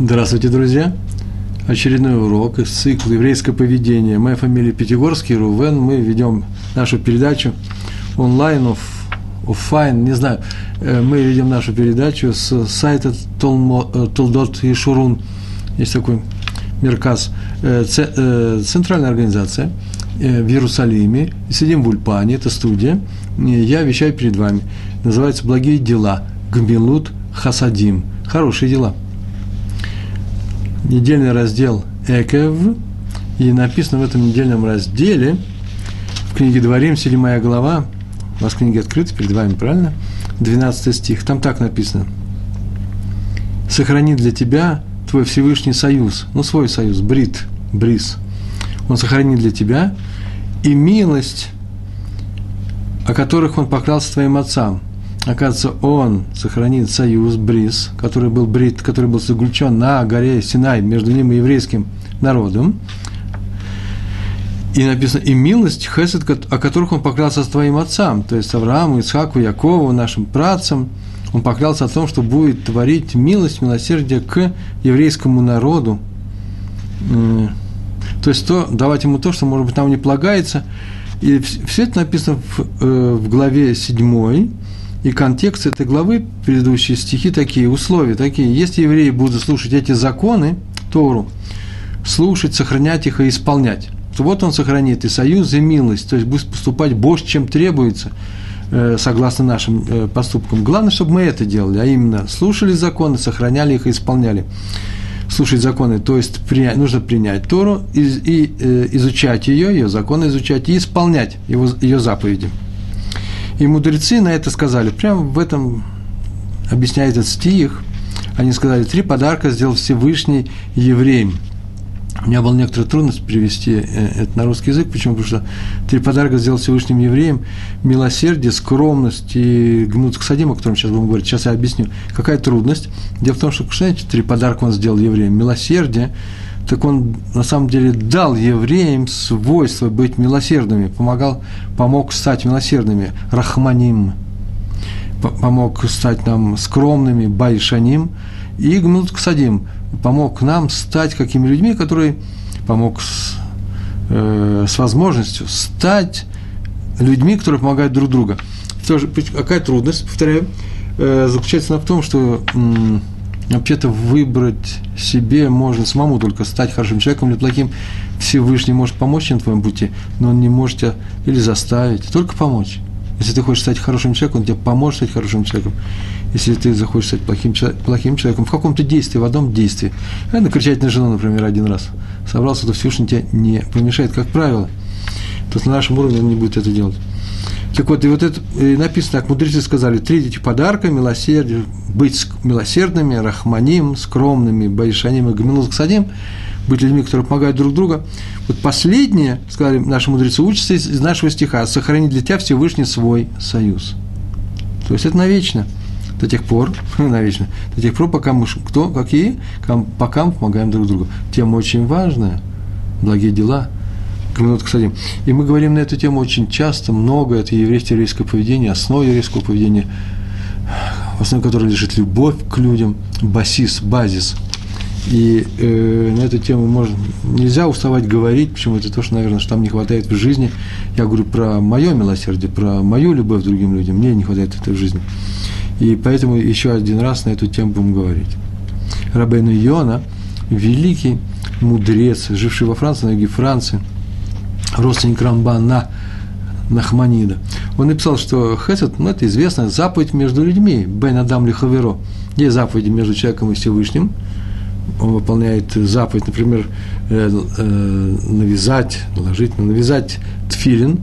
Здравствуйте, друзья! Очередной урок из цикла «Еврейское поведение». Моя фамилия Пятигорский, Рувен. Мы ведем нашу передачу онлайн, офлайн, не знаю. Э, мы ведем нашу передачу с сайта Толдот Йешурун. Есть такой מרכז, э, э, центральная организация в Иерусалиме. Сидим в Ульпане, это студия. Я вещаю перед вами. Называется «Благие дела». Гмилут Хасадим. Хорошие дела – недельный раздел Экев, и написано в этом недельном разделе, в книге Дворим, 7 глава, у вас книги открыты перед вами, правильно? 12 стих, там так написано. «Сохрани для тебя твой Всевышний союз, ну, свой союз, брит, бриз. Он сохранит для тебя и милость, о которых он поклялся твоим отцам, Оказывается, он сохранит союз, бриз, который был брит, который был заключен на горе Синай между ним и еврейским народом. И написано, и милость, хесед, о которых он поклялся с твоим отцам, то есть Аврааму, Исхаку, Якову, нашим працам, он поклялся о том, что будет творить милость, милосердие к еврейскому народу. То есть то, давать ему то, что, может быть, нам не полагается. И все это написано в, э, в главе 7, и контекст этой главы, предыдущие стихи такие, условия такие. Если евреи будут слушать эти законы, Тору, слушать, сохранять их и исполнять, то вот он сохранит и союз, и милость, то есть будет поступать больше, чем требуется, э, согласно нашим э, поступкам. Главное, чтобы мы это делали, а именно слушали законы, сохраняли их и исполняли. Слушать законы, то есть принять, нужно принять Тору и, и э, изучать ее, ее законы изучать и исполнять его, ее заповеди. И мудрецы на это сказали, прямо в этом объясняет этот стих, они сказали, три подарка сделал Всевышний евреям. У меня была некоторая трудность перевести э, это на русский язык. Почему? Потому что три подарка сделал Всевышним евреям. Милосердие, скромность и гнут к садим, о котором сейчас будем говорить. Сейчас я объясню. Какая трудность? Дело в том, что, знаете, три подарка он сделал евреям. Милосердие, так он на самом деле дал евреям свойство быть милосердными, помогал, помог стать милосердными, рахманим, помог стать нам скромными, байшаним, и гмнут ксадим, помог нам стать какими людьми, которые помог с, э, с возможностью стать людьми, которые помогают друг другу. Тоже, какая трудность, повторяю, э, заключается в том, что Вообще-то выбрать себе можно самому только стать хорошим человеком или плохим. Всевышний может помочь на твоем пути, но он не может тебя или заставить, только помочь. Если ты хочешь стать хорошим человеком, он тебе поможет стать хорошим человеком. Если ты захочешь стать плохим, плохим человеком, в каком-то действии, в одном действии. А накричать на жену, например, один раз. Собрался, то Всевышний тебе не помешает, как правило. То на нашем уровне он не будет это делать. Так вот, и вот это и написано так, мудрецы сказали, три эти подарка, милосердие, быть милосердными, рахманим, скромными, байшаним и гамилус ксадим, быть людьми, которые помогают друг другу. Вот последнее, сказали наши мудрецы, учатся из, из нашего стиха, сохранить для тебя Всевышний свой союз. То есть это навечно, до тех пор, навечно, до тех пор, пока мы, кто, какие, пока мы помогаем друг другу. Тема очень важная, благие дела – минут, кстати. И мы говорим на эту тему очень часто, много, это еврейское еврейское поведение, основа еврейского поведения, в основе которой лежит любовь к людям, басис, базис. И э, на эту тему можно, нельзя уставать говорить, почему это то, что, наверное, что там не хватает в жизни. Я говорю про мое милосердие, про мою любовь к другим людям. Мне не хватает этой жизни. И поэтому еще один раз на эту тему будем говорить. Рабейну Йона, великий мудрец, живший во Франции, на юге Франции – родственник Рамбана Нахманида. Он написал, что хесед, ну, это известная заповедь между людьми, бен адам лихаверо. Есть заповеди между человеком и Всевышним. Он выполняет заповедь, например, э, э, навязать, наложить, навязать тфилин,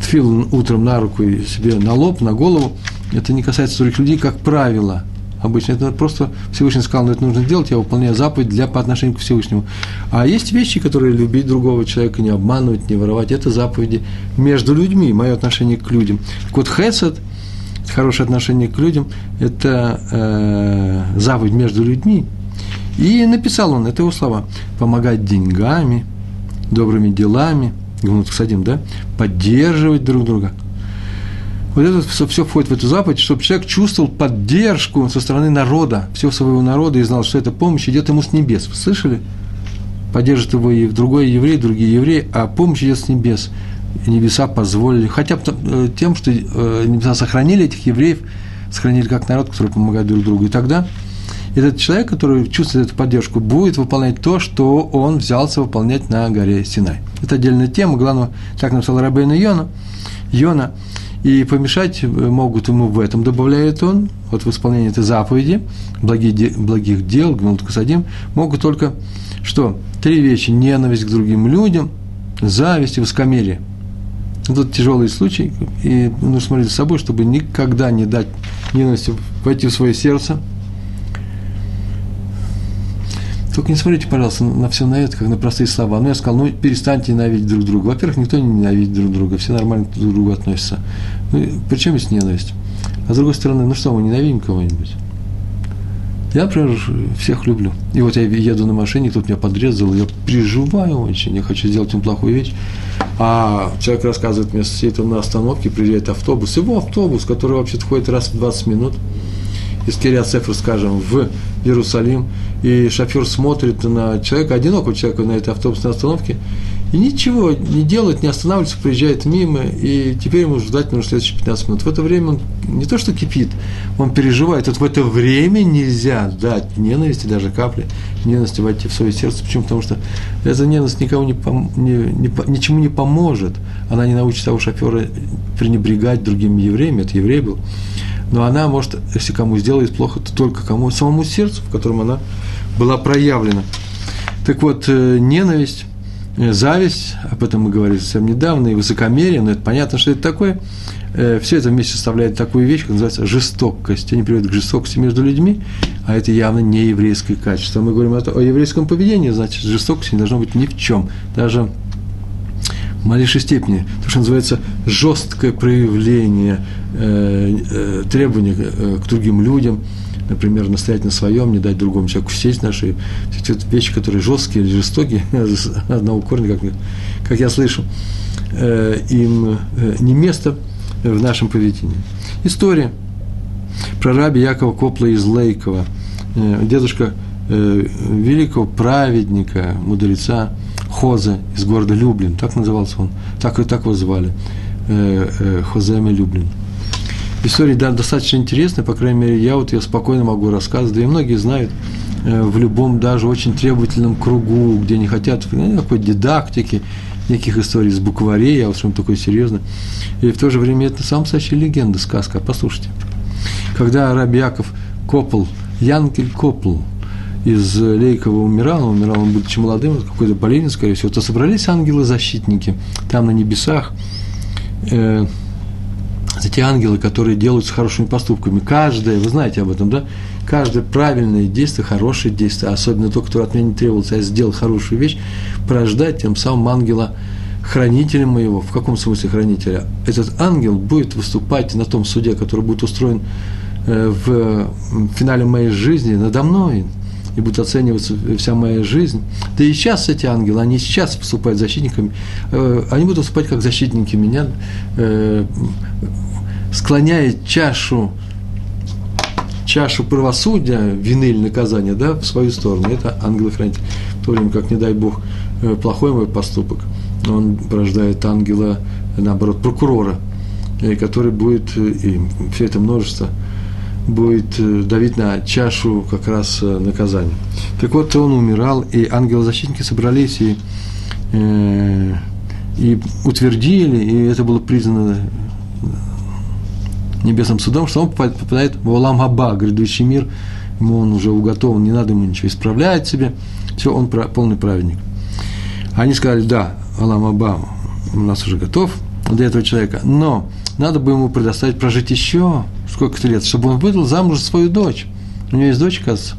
тфилин утром на руку и себе на лоб, на голову. Это не касается других людей, как правило – обычно. Это просто Всевышний сказал, но это нужно делать, я выполняю заповедь для, по отношению к Всевышнему. А есть вещи, которые любить другого человека, не обманывать, не воровать, это заповеди между людьми, мое отношение к людям. Так вот, хесед, хорошее отношение к людям, это э, заповедь между людьми. И написал он, это его слова, помогать деньгами, добрыми делами, Гмут Садим, да, поддерживать друг друга – Вот это все, все входит в эту заповедь, чтобы человек чувствовал поддержку со стороны народа, всего своего народа, и знал, что эта помощь идет ему с небес. Вы слышали? Поддержит его и другой еврей, другие евреи, а помощь идет с небес. И небеса позволили, хотя бы э, тем, что э, небеса сохранили этих евреев, сохранили как народ, который помогает друг другу. И тогда этот человек, который чувствует эту поддержку, будет выполнять то, что он взялся выполнять на горе Синай. Это отдельная тема, главное, так написал Рабейна Йона, Йона – и помешать могут ему в этом, добавляет он, вот в исполнении этой заповеди, благих, благих дел, Гмилут Касадим, могут только, что? Три вещи. Ненависть к другим людям, зависть и высокомерие. Тут тяжелый случай, и нужно смотреть за собой, чтобы никогда не дать ненависти войти в свое сердце – только не смотрите, пожалуйста, на все на это, как на простые слова. Ну, я сказал, ну, перестаньте ненавидеть друг друга. Во-первых, никто не ненавидит друг друга, все нормально друг к другу относятся. Ну, причем есть ненависть? А с другой стороны, ну что, мы ненавидим кого-нибудь? Я, например, всех люблю. И вот я еду на машине, кто-то меня подрезал, я переживаю очень, я хочу сделать ему плохую вещь. А человек рассказывает мне, сидит он на остановке, приезжает автобус, его автобус, который вообще-то ходит раз в 20 минут – из Кириат Сефер, скажем, в Иерусалим, и шофер смотрит на человека, одинокого человека на этой автобусной остановке, и ничего не делает, не останавливается, приезжает мимо, и теперь ему ждать нужно следующие 15 минут. В это время он не то что кипит, он переживает. Вот в это время нельзя дать ненависти, даже капли ненависти войти в свое сердце. Почему? Потому что эта ненависть никому не, пом- не, не, ничему не поможет. Она не научит того шофера пренебрегать другими евреями, это еврей был но она может, если кому сделает плохо, то только кому, самому сердцу, в котором она была проявлена. Так вот, э, ненависть, э, зависть, об этом мы говорили совсем недавно, и высокомерие, но это понятно, что это такое, э, все это вместе составляет такую вещь, как называется жестокость. Они приводят к жестокости между людьми, а это явно не еврейское качество. Мы говорим о еврейском поведении, значит, жестокости не должно быть ни в чем. Даже малейшей степени, то, что называется жесткое проявление э, э, требований э, к другим людям, например, настоять на своем, не дать другому человеку сесть наши, все эти вещи, которые жесткие или жестокие, одного корня, как, как я слышу, э, им э, не место в нашем поведении. История про раби Якова Копла из Лейкова, дедушка великого праведника, мудреца, Хозе из города Люблин, так назывался он, так и так его звали, э, э, Хоземе Люблин. История да, достаточно интересная, по крайней мере, я вот ее спокойно могу рассказывать, да и многие знают, э, в любом даже очень требовательном кругу, где не хотят ну, никакой дидактики, никаких историй с букварей, а вот что-то такое серьезное. И в то же время это сам настоящая легенда, сказка. Послушайте. Когда Раби Яков Копл, Янкель Копл, из Лейкова умирал, он умирал он будучи молодым, какой-то болезни, скорее всего, то собрались ангелы-защитники там на небесах, э, эти ангелы, которые делают с хорошими поступками. Каждое, вы знаете об этом, да? Каждое правильное действие, хорошее действие, особенно то, которое от меня не требовалось, а я сделал хорошую вещь, порождать тем самым ангела хранителя моего. В каком смысле хранителя? Этот ангел будет выступать на том суде, который будет устроен э, в финале моей жизни надо мной, и будет оцениваться вся моя жизнь. Да и сейчас эти ангелы, они сейчас выступают защитниками, э, они будут выступать как защитники меня, э, склоняя чашу чашу правосудия, вины или наказания, да, в свою сторону. Это ангелы-хранители. В то время как, не дай Бог, э, плохой мой поступок, он порождает ангела, наоборот, прокурора, который будет, и все это множество будет э, давить на чашу как раз э, наказания. Так вот, он умирал, и ангелы-защитники собрались и, э, и утвердили, и это было признано небесным судом, что он попадает в Олам Хаба, грядущий мир, ему он уже уготован, не надо ему ничего исправлять себе, все, он полный праведник. Они сказали, да, Алам Аба у нас уже готов для этого человека, но надо бы ему предоставить прожить еще сколько-то лет, чтобы он выдал замуж свою дочь. У него есть дочь, кажется,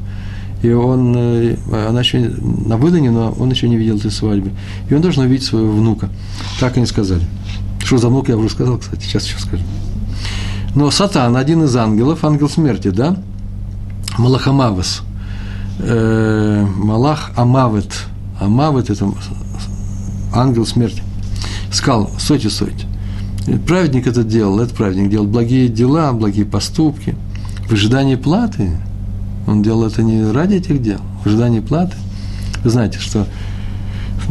и он, э, она еще на выдане, но он еще не видел этой свадьбы. И он должен увидеть своего внука. Так они сказали. Что за внук, я уже сказал, кстати, сейчас еще скажу. Но Сатан, один из ангелов, ангел смерти, да? Малахамавас. Э, Малах Амавет. Амавет – это ангел смерти. Сказал, стойте, стойте. Праведник это делал, этот праведник делал благие дела, благие поступки. В ожидании платы. Он делал это не ради этих дел, в ожидании платы. Вы знаете, что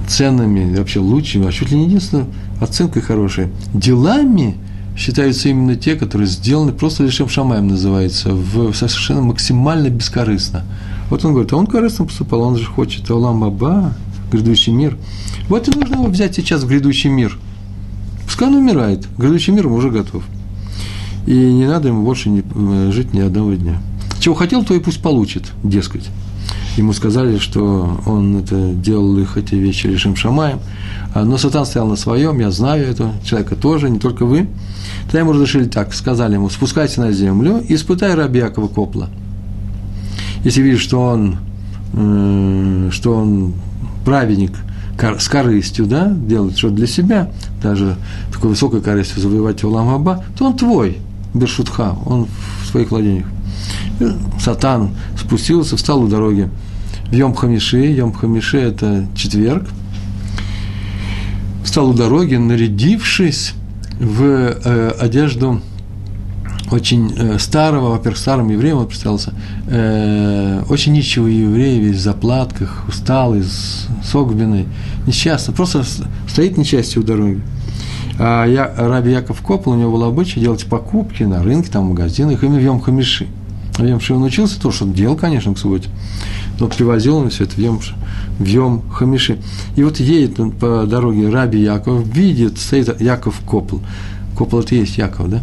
ценными, вообще лучшими, а чуть ли не единственной оценкой хорошей, делами считаются именно те, которые сделаны просто лишь шамаем называется, в совершенно максимально бескорыстно. Вот он говорит, а он корыстно поступал, он же хочет Алам Аба, грядущий мир. Вот и нужно его взять сейчас в грядущий мир. Пускай он умирает, грядущий мир уже готов. И не надо ему больше не, э, жить ни одного дня. Чего хотел, то и пусть получит, дескать. Ему сказали, что он это делал их эти вещи решим шамаем. А, но Сатан стоял на своем, я знаю этого человека тоже, не только вы. Тогда ему разрешили так, сказали ему, спускайся на землю и испытай раби Якова Копла. Если видишь, что он, э, что он праведник с корыстью, да, делает что-то для себя, даже такой высокой корыстью завоевать Улам Аба, то он твой, Бершутха, он в своих владениях. Сатан спустился, встал у дороги в Йом Хамиши. Йом Хамиши – это четверг. Встал у дороги, нарядившись в э, одежду очень э, старого, во-первых, старым евреем он представился, э, очень нищего еврея, весь в заплатках, усталый, согбенный, несчастный, просто стоит несчастье у дороги. А я, Раби Яков Копл, у него было обычай делать покупки на рынке, там, в магазинах, именно в Йом Хамиши. В Йом он учился, то, что он делал, конечно, к субботе, но привозил он все это в Йом, в Йом Хамиши. И вот едет он по дороге Раби Яков, видит, стоит Яков Копл, Копл это есть Яков, да?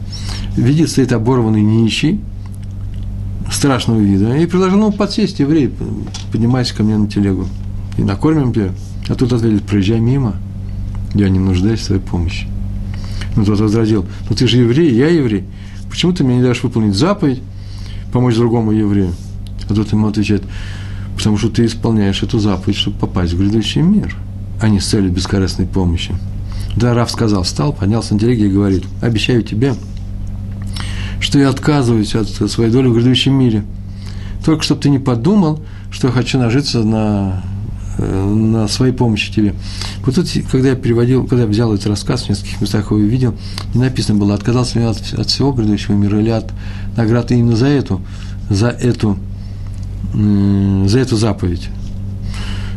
Видит, стоит оборванный нищий, страшного вида, и предложил ему подсесть, еврей, поднимайся ко мне на телегу, и накормим тебя. А тут ответил, проезжай мимо, я не нуждаюсь в твоей помощи. Ну, тот возразил, ну ты же еврей, я еврей, почему ты мне не дашь выполнить заповедь, помочь другому еврею? А тот ему отвечает, потому что ты исполняешь эту заповедь, чтобы попасть в грядущий мир, а не с целью бескорыстной помощи. Да, Раф сказал, встал, поднялся на телеге и говорит, обещаю тебе, что я отказываюсь от своей доли в грядущем мире. Только чтобы ты не подумал, что я хочу нажиться на, на своей помощи тебе. Вот тут, когда я переводил, когда я взял этот рассказ, в нескольких местах его увидел, не написано было, отказался ли от, от всего грядущего мира или от награды именно за эту, за эту, за эту заповедь.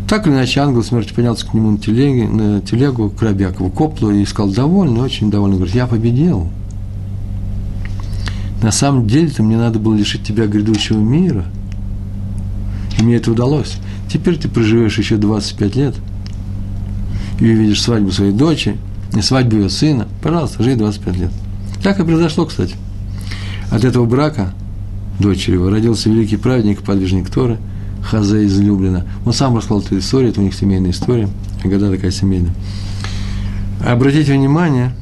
Так или иначе, ангел смерти поднялся к нему на, телеге, на телегу, к Рабякову коплу и сказал, довольный, очень довольный, говорит, я победил. На самом деле-то мне надо было лишить тебя грядущего мира. И мне это удалось. Теперь ты проживешь еще 25 лет и увидишь свадьбу своей дочери и свадьбу ее сына. Пожалуйста, живи 25 лет. Так и произошло, кстати. От этого брака дочери его родился великий праведник, подвижник Торы – Хазе излюблена. Он сам рассказал эту историю, это у них семейная история, года такая семейная. Обратите внимание,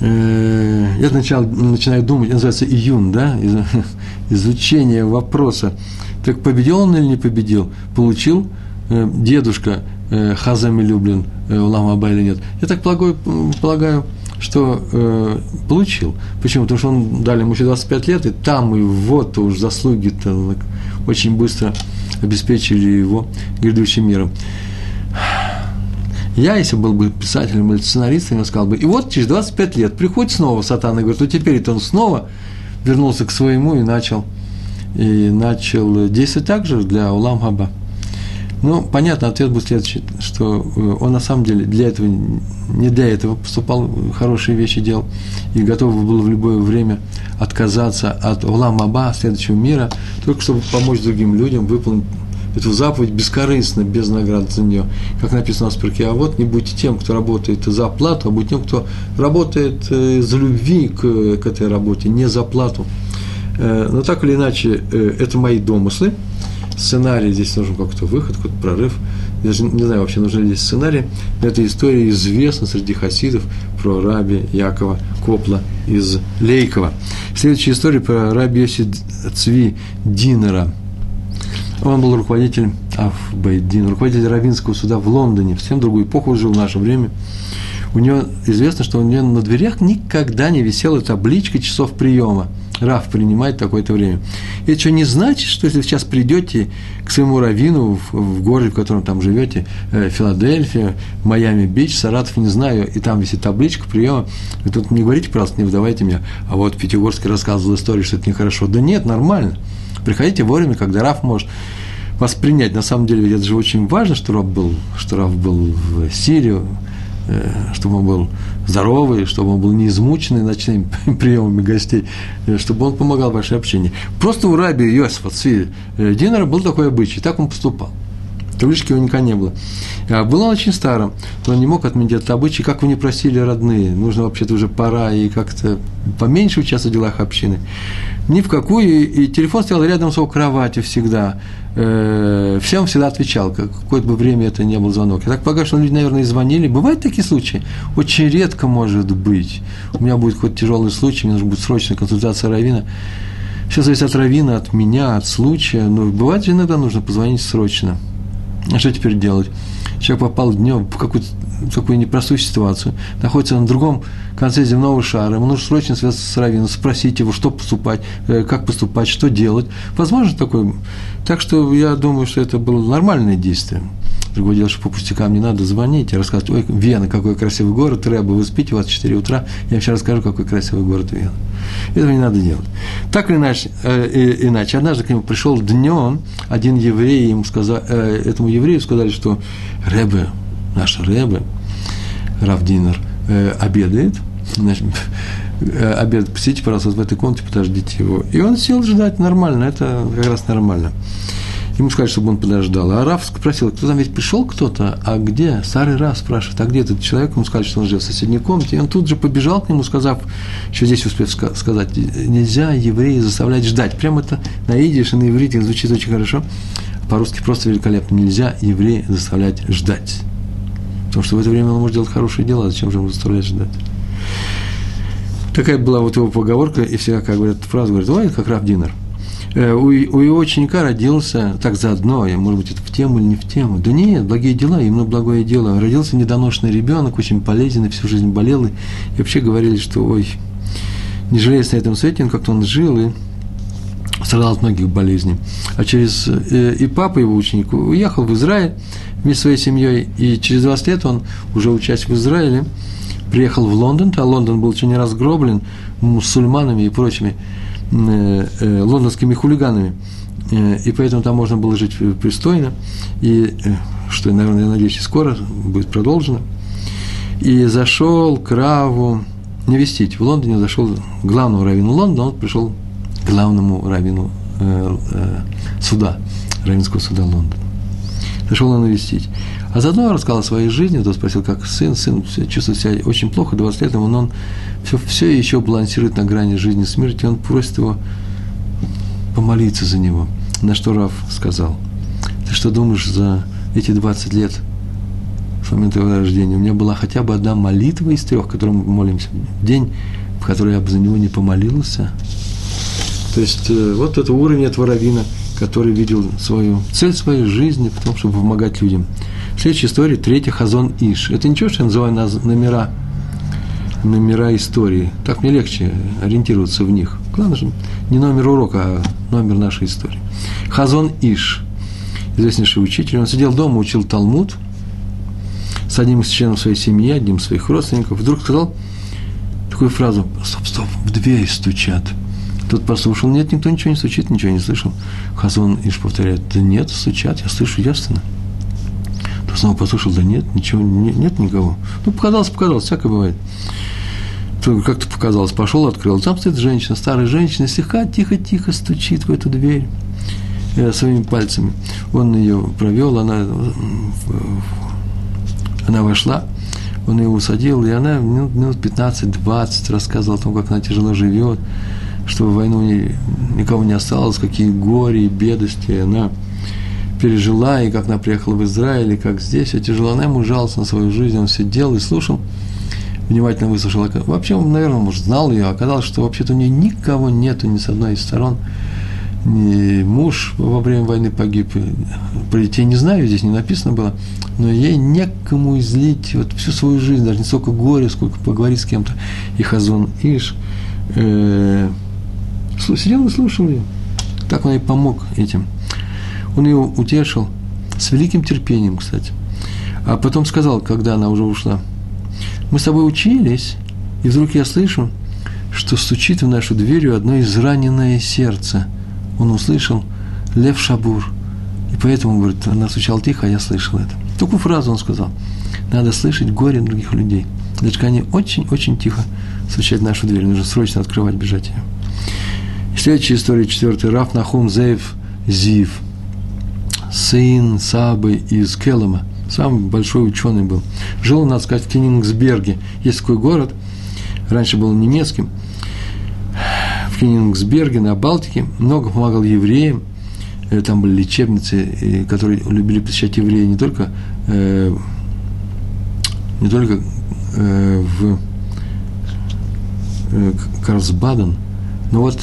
э, я сначала начинаю думать, называется июн, да, изучение вопроса. Так победил он или не победил? Получил э, дедушка э, Хазами Люблин Улам Аба или нет? Я так полагаю, полагаю что э, получил. Почему? Потому что он дали ему еще 25 лет, и там и вот уж заслуги-то очень быстро обеспечили его грядущим миром. Я, если был бы писателем или сценаристом, я сказал бы, и вот через 25 лет приходит снова сатан и говорит, ну теперь это он снова вернулся к своему и начал, и начал действовать так же для Улам Хаба. Ну, понятно, ответ будет следующий, что э, он на самом деле для этого, не для этого поступал, хорошие вещи делал, и готов был в любое время отказаться от Улам Маба, следующего мира, только чтобы помочь другим людям выполнить эту заповедь бескорыстно, без наград за нее. Как написано в Спирке, а вот не будьте тем, кто работает за плату, а будьте тем, кто работает э, за любви к, к этой работе, не за плату. Э, но так или иначе, это мои домыслы, сценарий, здесь нужен какой-то выход, какой-то прорыв. Я даже не знаю, вообще нужен ли здесь сценарий. Но эта история известна среди хасидов про раби Якова Копла из Лейкова. Следующая история про раби Йоси Цви Динера. Он был руководителем Афбайдин, руководитель равинского суда в Лондоне. Совсем другую эпоху жил в наше время. У него известно, что у него на дверях никогда не висела табличка часов приема. Раф принимает такое-то время. Это что не значит, что если вы сейчас придете к своему раввину в, в городе, в котором там живете, э, Филадельфия, Майами-Бич, Саратов, не знаю, и там висит табличка приема, вы тут не говорите, пожалуйста, не выдавайте меня, а вот Пятигорский рассказывал историю, что это нехорошо. Да нет, нормально. Приходите вовремя, когда Раф может воспринять. На самом деле, ведь это же очень важно, что Раф был, что Раф был в Сирию, чтобы он был здоровый, чтобы он был не измученный ночными приемами гостей, э, чтобы он помогал вашей общении. Просто у раби Йосифа Цви э, Динера был такой обычай, так он поступал. Таблички у него никогда не было. А был он очень старым, он не мог отменить этот обычай, как вы не просили родные. Нужно вообще-то уже пора и как-то поменьше участвовать в делах общины. Ни в какую, и телефон стоял рядом с его кроватью всегда. Э, всем всегда отвечал, какое бы время это не был звонок. Я так полагаю, что люди, наверное, и звонили. Бывают такие случаи? Очень редко может быть. У меня будет хоть тяжелый случай, мне нужна будет срочная консультация Равина. Все зависит от Равина, от меня, от случая. Но бывает же иногда нужно позвонить срочно. А что теперь делать? Человек попал днем в какую-то такую непростую ситуацию, находится на другом конце земного шара, ему нужно срочно связаться с Равином, спросить его, что поступать, э, как поступать, что делать. Возможно такое. Так что я думаю, что это было нормальное действие. Другое дело, что по пустякам не надо звонить и рассказывать, ой, Вена, какой красивый город, Рэба, вы спите, у вас 4 утра, я вообще расскажу, какой красивый город Вена. Этого не надо делать. Так или иначе, э, иначе однажды к нему пришел днем один еврей, ему сказал, э, этому еврею сказали, что Рэбе, наш Рэбе, Равдинер, э, обедает, значит, обед, посидите, пожалуйста, в этой комнате, подождите его. И он сел ждать нормально, это как раз нормально. Ему сказали, чтобы он подождал. А Раф спросил, кто там ведь пришел кто-то, а где? Старый Раф спрашивает, а где этот человек? Ему сказали, что он живет в соседней комнате. И он тут же побежал к нему, сказав, что здесь успев сказать, нельзя евреи заставлять ждать. Прямо это на идиш и на иврите звучит очень хорошо. По-русски просто великолепно. Нельзя евреи заставлять ждать. Потому что в это время он может делать хорошие дела, зачем же ему заставлять ждать? Такая была вот его поговорка, и всегда, как говорят фразу, говорят, ой, как Раф Динер – Э, у, у его ученика родился, так заодно, может быть, это в тему или не в тему. Да нет, благие дела, именно благое дело. Родился недоношенный ребенок, очень полезен, и всю жизнь болел. И, вообще говорили, что, ой, не жалеясь на этом свете, он как-то он жил и страдал от многих болезней. А через... Э, и папа его ученик уехал в Израиль вместе со своей семьей, и через 20 лет он, уже учась в Израиле, приехал в Лондон, а Лондон был очень разгроблен мусульманами и прочими Э, э, лондонскими хулиганами, э, и поэтому там можно было жить пристойно, и что, наверное, я надеюсь, и скоро будет продолжено. И зашел к Раву навестить. В Лондоне зашел главному раввину Лондона, он пришел к главному раввину суда, раввинского суда Лондона. Зашел он навестить. А заодно рассказал о своей жизни, тот спросил, как сын, сын чувствует себя очень плохо, 20 лет ему, но он все, все еще балансирует на грани жизни и смерти, он просит его помолиться за него. На что Раф сказал, ты что думаешь за эти 20 лет с момента его рождения? У меня была хотя бы одна молитва из трех, которую мы молимся день, в который я бы за него не помолился. То есть э, вот это уровень этого равина, который видел свою цель своей жизни в том, чтобы помогать людям. Следующая история, третья, Хазон Иш. Это ничего, что я называю номера номера истории. Так мне легче ориентироваться в них. Главное же не номер урока, а номер нашей истории. Хазон Иш, известнейший учитель, он сидел дома, учил Талмуд с одним из членов своей семьи, одним из своих родственников. Вдруг сказал такую фразу, стоп, стоп, в дверь стучат. Тот послушал, нет, никто ничего не стучит, ничего не слышал. Хазон Иш повторяет, да нет, стучат, я слышу ясно. Тот снова послушал, да нет, ничего, нет, нет никого. Ну, показалось, показалось, всякое бывает как-то показалось, пошел, открыл. Там стоит женщина, старая женщина, слегка тихо-тихо стучит в эту дверь э, своими пальцами. Он ее провел, она, она вошла, он ее усадил, и она минут, минут 15-20 рассказывала о том, как она тяжело живет, что в войну ни, никого не осталось, какие горе и бедности она пережила, и как она приехала в Израиль, и как здесь все тяжело. Она ему жаловалась на свою жизнь, он сидел и слушал внимательно выслушал. Вообще, он, наверное, может, знал ее, оказалось, что вообще-то у нее никого нету ни с одной из сторон. Ни муж во время войны погиб. Про детей не знаю, здесь не написано было. Но ей некому излить вот всю свою жизнь, даже не столько горе, сколько поговорить с кем-то. И Хазон Иш э, Сидел и слушал ее. Так он и помог этим. Он ее утешил с великим терпением, кстати. А потом сказал, когда она уже ушла, мы с тобой учились, и вдруг я слышу, что стучит в нашу дверь одно израненное сердце. Он услышал Лев Шабур. И поэтому, говорит, она стучала тихо, а я слышал это. Такую фразу он сказал. Надо слышать горе других людей. Значит, они очень-очень тихо стучать в нашу дверь. Нужно срочно открывать, бежать ее. Следующая история, четвертый. Раф Нахум Зеев Зив. Сын Сабы из Келема. Самый большой ученый был. Жил, надо сказать, в Кенингсберге. Есть такой город, раньше был немецким, в Кенингсберге, на Балтике. Много помогал евреям. Э, там были лечебницы, которые любили посещать евреи не только, э, не только э, в Карлсбаден, но вот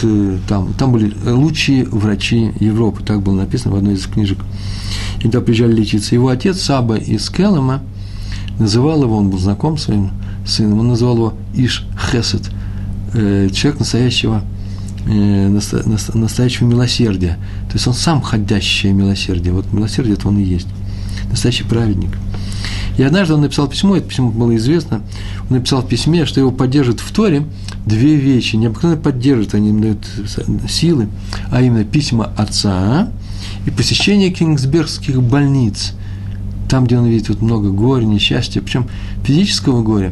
там, там были лучшие врачи Европы, так было написано в одной из книжек. И туда приезжали лечиться. Его отец Саба из Келема называл его, он был знаком своим сыном, он называл его Иш Хесед, человек настоящего Э, настоящего милосердия. То есть он сам ходящее милосердие. Вот милосердие это он и есть. Настоящий праведник. И однажды он написал письмо, это письмо было известно, он написал в письме, что его поддерживают в Торе две вещи, необыкновенно поддерживают, они им дают силы, а именно письма отца и посещение кингсбергских больниц, там, где он видит вот много горя, несчастья, причем физического горя,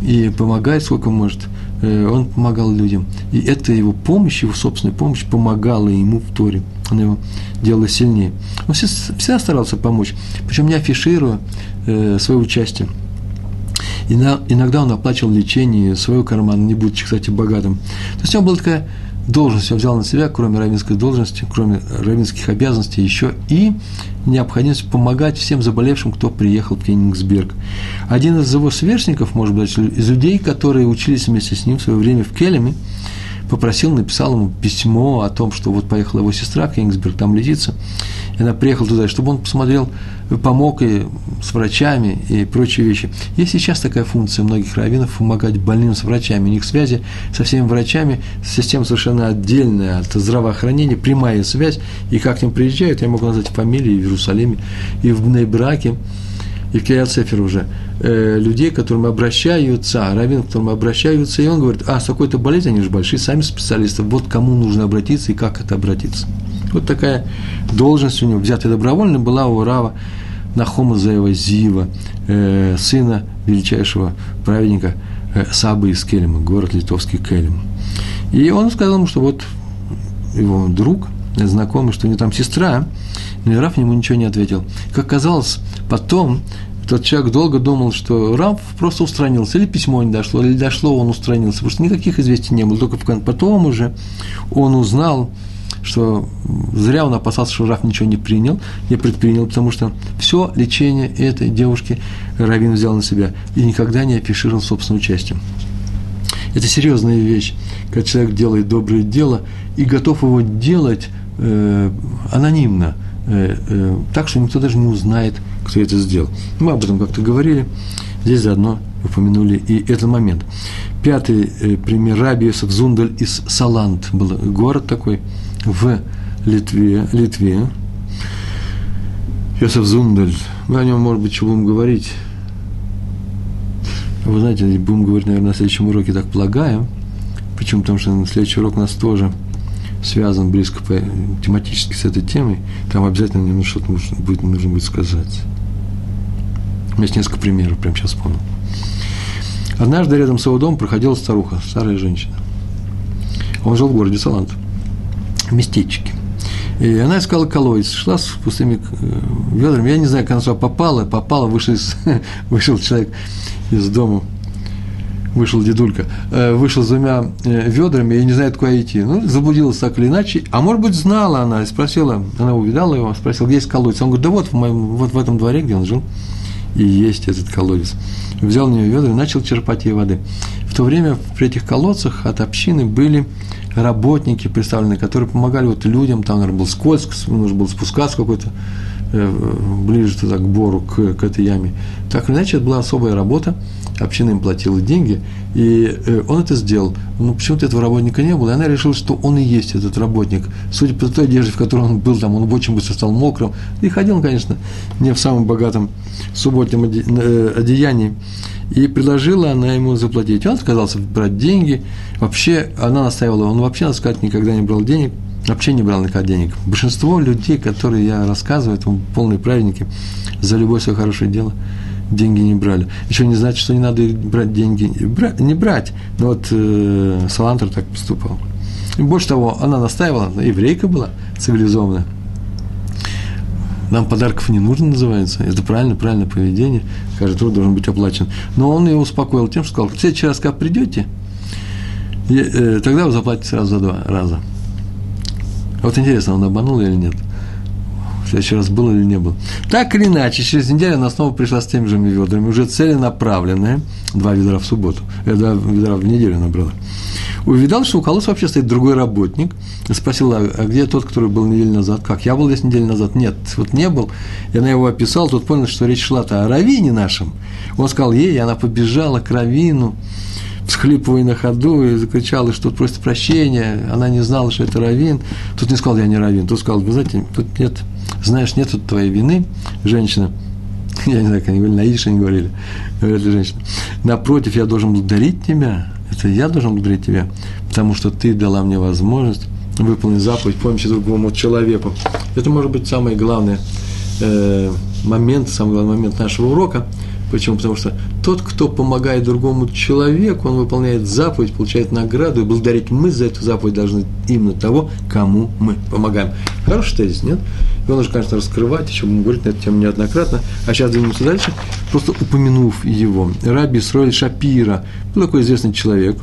и помогает, сколько может, он помогал людям. И эта его помощь, его собственная помощь помогала ему в Торе. Она его делала сильнее. Он всегда старался помочь, причем не афишируя э, свое участие. Иногда он оплачивал лечение своего кармана, не будучи, кстати, богатым. То есть у него была такая должность он взял на себя, кроме равенской должности, кроме равенских обязанностей, еще и необходимость помогать всем заболевшим, кто приехал в Кенигсберг. Один из его сверстников, может быть, из людей, которые учились вместе с ним в свое время в Келеме, попросил, написал ему письмо о том, что вот поехала его сестра Кенигсберг, там лечиться, и она приехала туда, чтобы он посмотрел, помог и с врачами и прочие вещи. Есть сейчас такая функция многих раввинов помогать больным с врачами. У них связи со всеми врачами, система совершенно отдельная от здравоохранения, прямая связь. И как к ним приезжают, я могу назвать фамилии в Иерусалиме и в Бнейбраке, и в Кириат уже, э, людей, к которым обращаются, раввин, к которым обращаются, и он говорит, а, с какой-то болезнью, они же большие, сами специалисты, вот кому нужно обратиться и как это обратиться. Вот такая должность у него, взятая добровольно, была у Рава Нахома Заева Зива, э, сына величайшего праведника э, Сабы из Келема, город литовский Келем. И он сказал ему, что вот его друг, знакомый, что у него там сестра, но и Раф ему ничего не ответил. Как казалось, потом тот человек долго думал, что Раф просто устранился, или письмо не дошло, или дошло, он устранился, потому что никаких известий не было. Только потом уже он узнал, что зря он опасался, что Раф ничего не принял, не предпринял, потому что все лечение этой девушки Равин взял на себя и никогда не афишировал собственное участие. Это серьезная вещь, когда человек делает доброе дело и готов его делать э, анонимно, э, э, так что никто даже не узнает, кто это сделал. Мы об этом как-то говорили, здесь заодно упомянули и этот момент. Пятый э, пример Раби Йосеф Зундаль из Салант, был город такой в Литве, Литве. Йосеф Зундаль, мы о нем, может быть, что будем говорить. Вы знаете, будем говорить, наверное, на следующем уроке, так полагаю. Почему? Потому что на следующий урок у нас тоже связан близко по, тематически с этой темой. Там обязательно мне что-то нужно будет, нужно будет сказать. У меня есть несколько примеров, прямо сейчас вспомнил. Однажды рядом с его домом проходила старуха, старая женщина. Он жил в городе Салант, в местечке. И она искала колодец, шла с пустыми э, ведрами. Я не знаю, как она сюда попала, попала, вышел, из, вышел человек из дома, вышел дедулька, э, вышел с двумя э, ведрами и не знает, куда идти. Ну, заблудилась так или иначе. А может быть, знала она, спросила, она увидала его, спросила, где есть колодец. Он говорит, да вот в, моем, вот в этом дворе, где он жил, и есть этот колодец взял у нее ведра и начал черпать ей воды. В то время при этих колодцах от общины были работники представлены, которые помогали вот людям, там, наверное, был скользко, нужно было спускаться какой-то ближе туда, к бору, к, к этой яме. Так или иначе, это была особая работа, община им платила деньги, и э, он это сделал. Но почему-то этого работника не было, и она решила, что он и есть этот работник. Судя по той одежде, в которой он был, там он очень быстро стал мокрым, и ходил он, конечно, не в самом богатом субботнем э, одеянии. И предложила она ему заплатить. Он отказался брать деньги. Вообще, она настаивала, он вообще, надо сказать, никогда не брал денег, вообще не брал никогда денег. Большинство людей, которые я рассказываю, это полные праведники, за любое свое хорошее дело – деньги не брали. Еще не значит, что не надо брать деньги, бра, не брать. Но вот э, Салантер так поступал. И больше того, она настаивала, еврейка была цивилизованная. Нам подарков не нужно, называется. Это правильно, правильное поведение. Каждый труд должен быть оплачен. Но он ее успокоил тем, что сказал, в следующий раз, как придете, э, тогда вы заплатите сразу за два раза. Вот интересно, он обманул или нет – следующий раз был или не был. Так или иначе, через неделю она снова пришла с теми же ведрами, уже целенаправленная, два ведра в субботу, э, два ведра в неделю набрала. Увидал, что у колодца вообще стоит другой работник. Спросила, а где тот, который был неделю назад? Как? Я был здесь неделю назад? Нет, вот не был. И она его описал, тут понял, что речь шла-то о равине нашем. Он сказал ей, и она побежала к равину, всхлипывая на ходу, и закричала, что просит прощения. Она не знала, что это равин. Тут не сказал, я не равин. Тут сказал, вы знаете, тут нет знаешь, нет твоей вины, женщина, я не знаю, как они говорили, на идише они говорили, ли женщина, напротив, я должен благодарить тебя, это я должен благодарить тебя, потому что ты дала мне возможность выполнить заповедь помощи другому человеку. Это может быть самый главный э, момент, самый главный момент нашего урока – Почему? Потому что тот, кто помогает другому человеку, он выполняет заповедь, получает награду, и благодарить мы за эту заповедь должны именно того, кому мы помогаем. Хороший тезис, нет? Его нужно, конечно, раскрывать, еще будем говорить на эту тему неоднократно. А сейчас двинемся дальше, просто упомянув его. Раби Сроль Шапира был такой известный человек,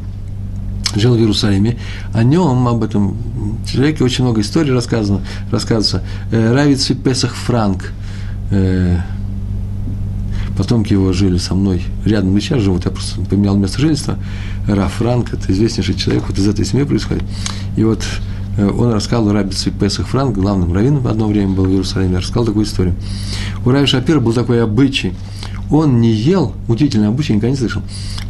жил в Иерусалиме. О нем, об этом человеке очень много историй рассказано, рассказывается. Э, Равиц Песах Франк, э, потомки его жили со мной рядом, и сейчас живут, я просто поменял место жительства. Раф Франк, это известнейший человек, вот из этой семьи происходит. И вот э, он рассказал Раби Песах Франк, главным раввином одно время был в Иерусалиме, рассказал такую историю. У Рави Шапира был такой обычай, он не ел, удивительный обычай, никогда не слышал,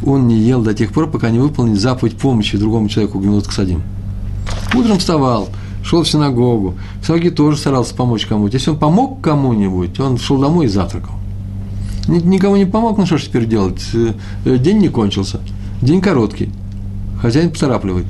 он не ел до тех пор, пока не выполнит заповедь помощи другому человеку, Гмилот Ксадим. Утром вставал, шел в синагогу, в синагоге тоже старался помочь кому-то. Если он помог кому-нибудь, он шел домой и завтракал. Никому не помог, ну что ж теперь делать? Э, день не кончился, день короткий, хозяин поторапливает.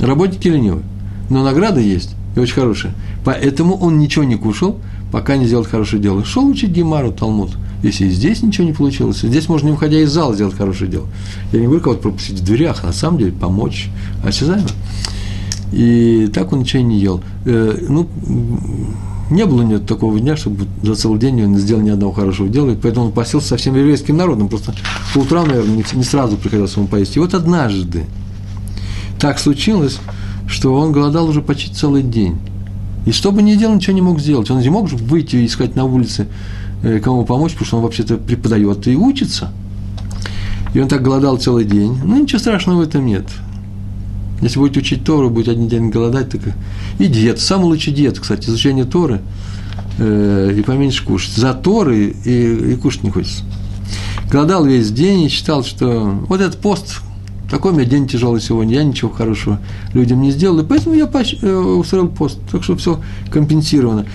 Работники ленивы, но награда есть, и очень хорошая. Поэтому он ничего не кушал, пока не сделал хорошее дело. Шел учить Гемару, Талмуд. Если и здесь ничего не получилось, здесь можно, не уходя из зала, сделать хорошее дело. Я не говорю кого-то пропустить в дверях, а на самом деле помочь осязаемо. И так он ничего не ел. Э, ну, не было нет такого дня, чтобы за целый день он не сделал ни одного хорошего дела, и поэтому он посел со всем еврейским народом. Просто по утрам, наверное, не, не сразу приходилось ему поесть. И вот однажды так случилось, что он голодал уже почти целый день. И что бы ни делал, ничего не мог сделать. Он не мог же выйти и искать на улице, э, кому помочь, потому что он вообще-то преподает и учится. И он так голодал целый день. Ну, ничего страшного в этом нет. Если будете учить Тору, будете один день голодать, так и диета. Самый лучший диета, кстати, изучение Торы э, и поменьше кушать. За Торы и, и кушать не хочется. Голодал весь день и считал, что вот этот пост, такой у меня день тяжелый сегодня, я ничего хорошего людям не сделал, и поэтому я э, устроил пост. Так что все компенсировано.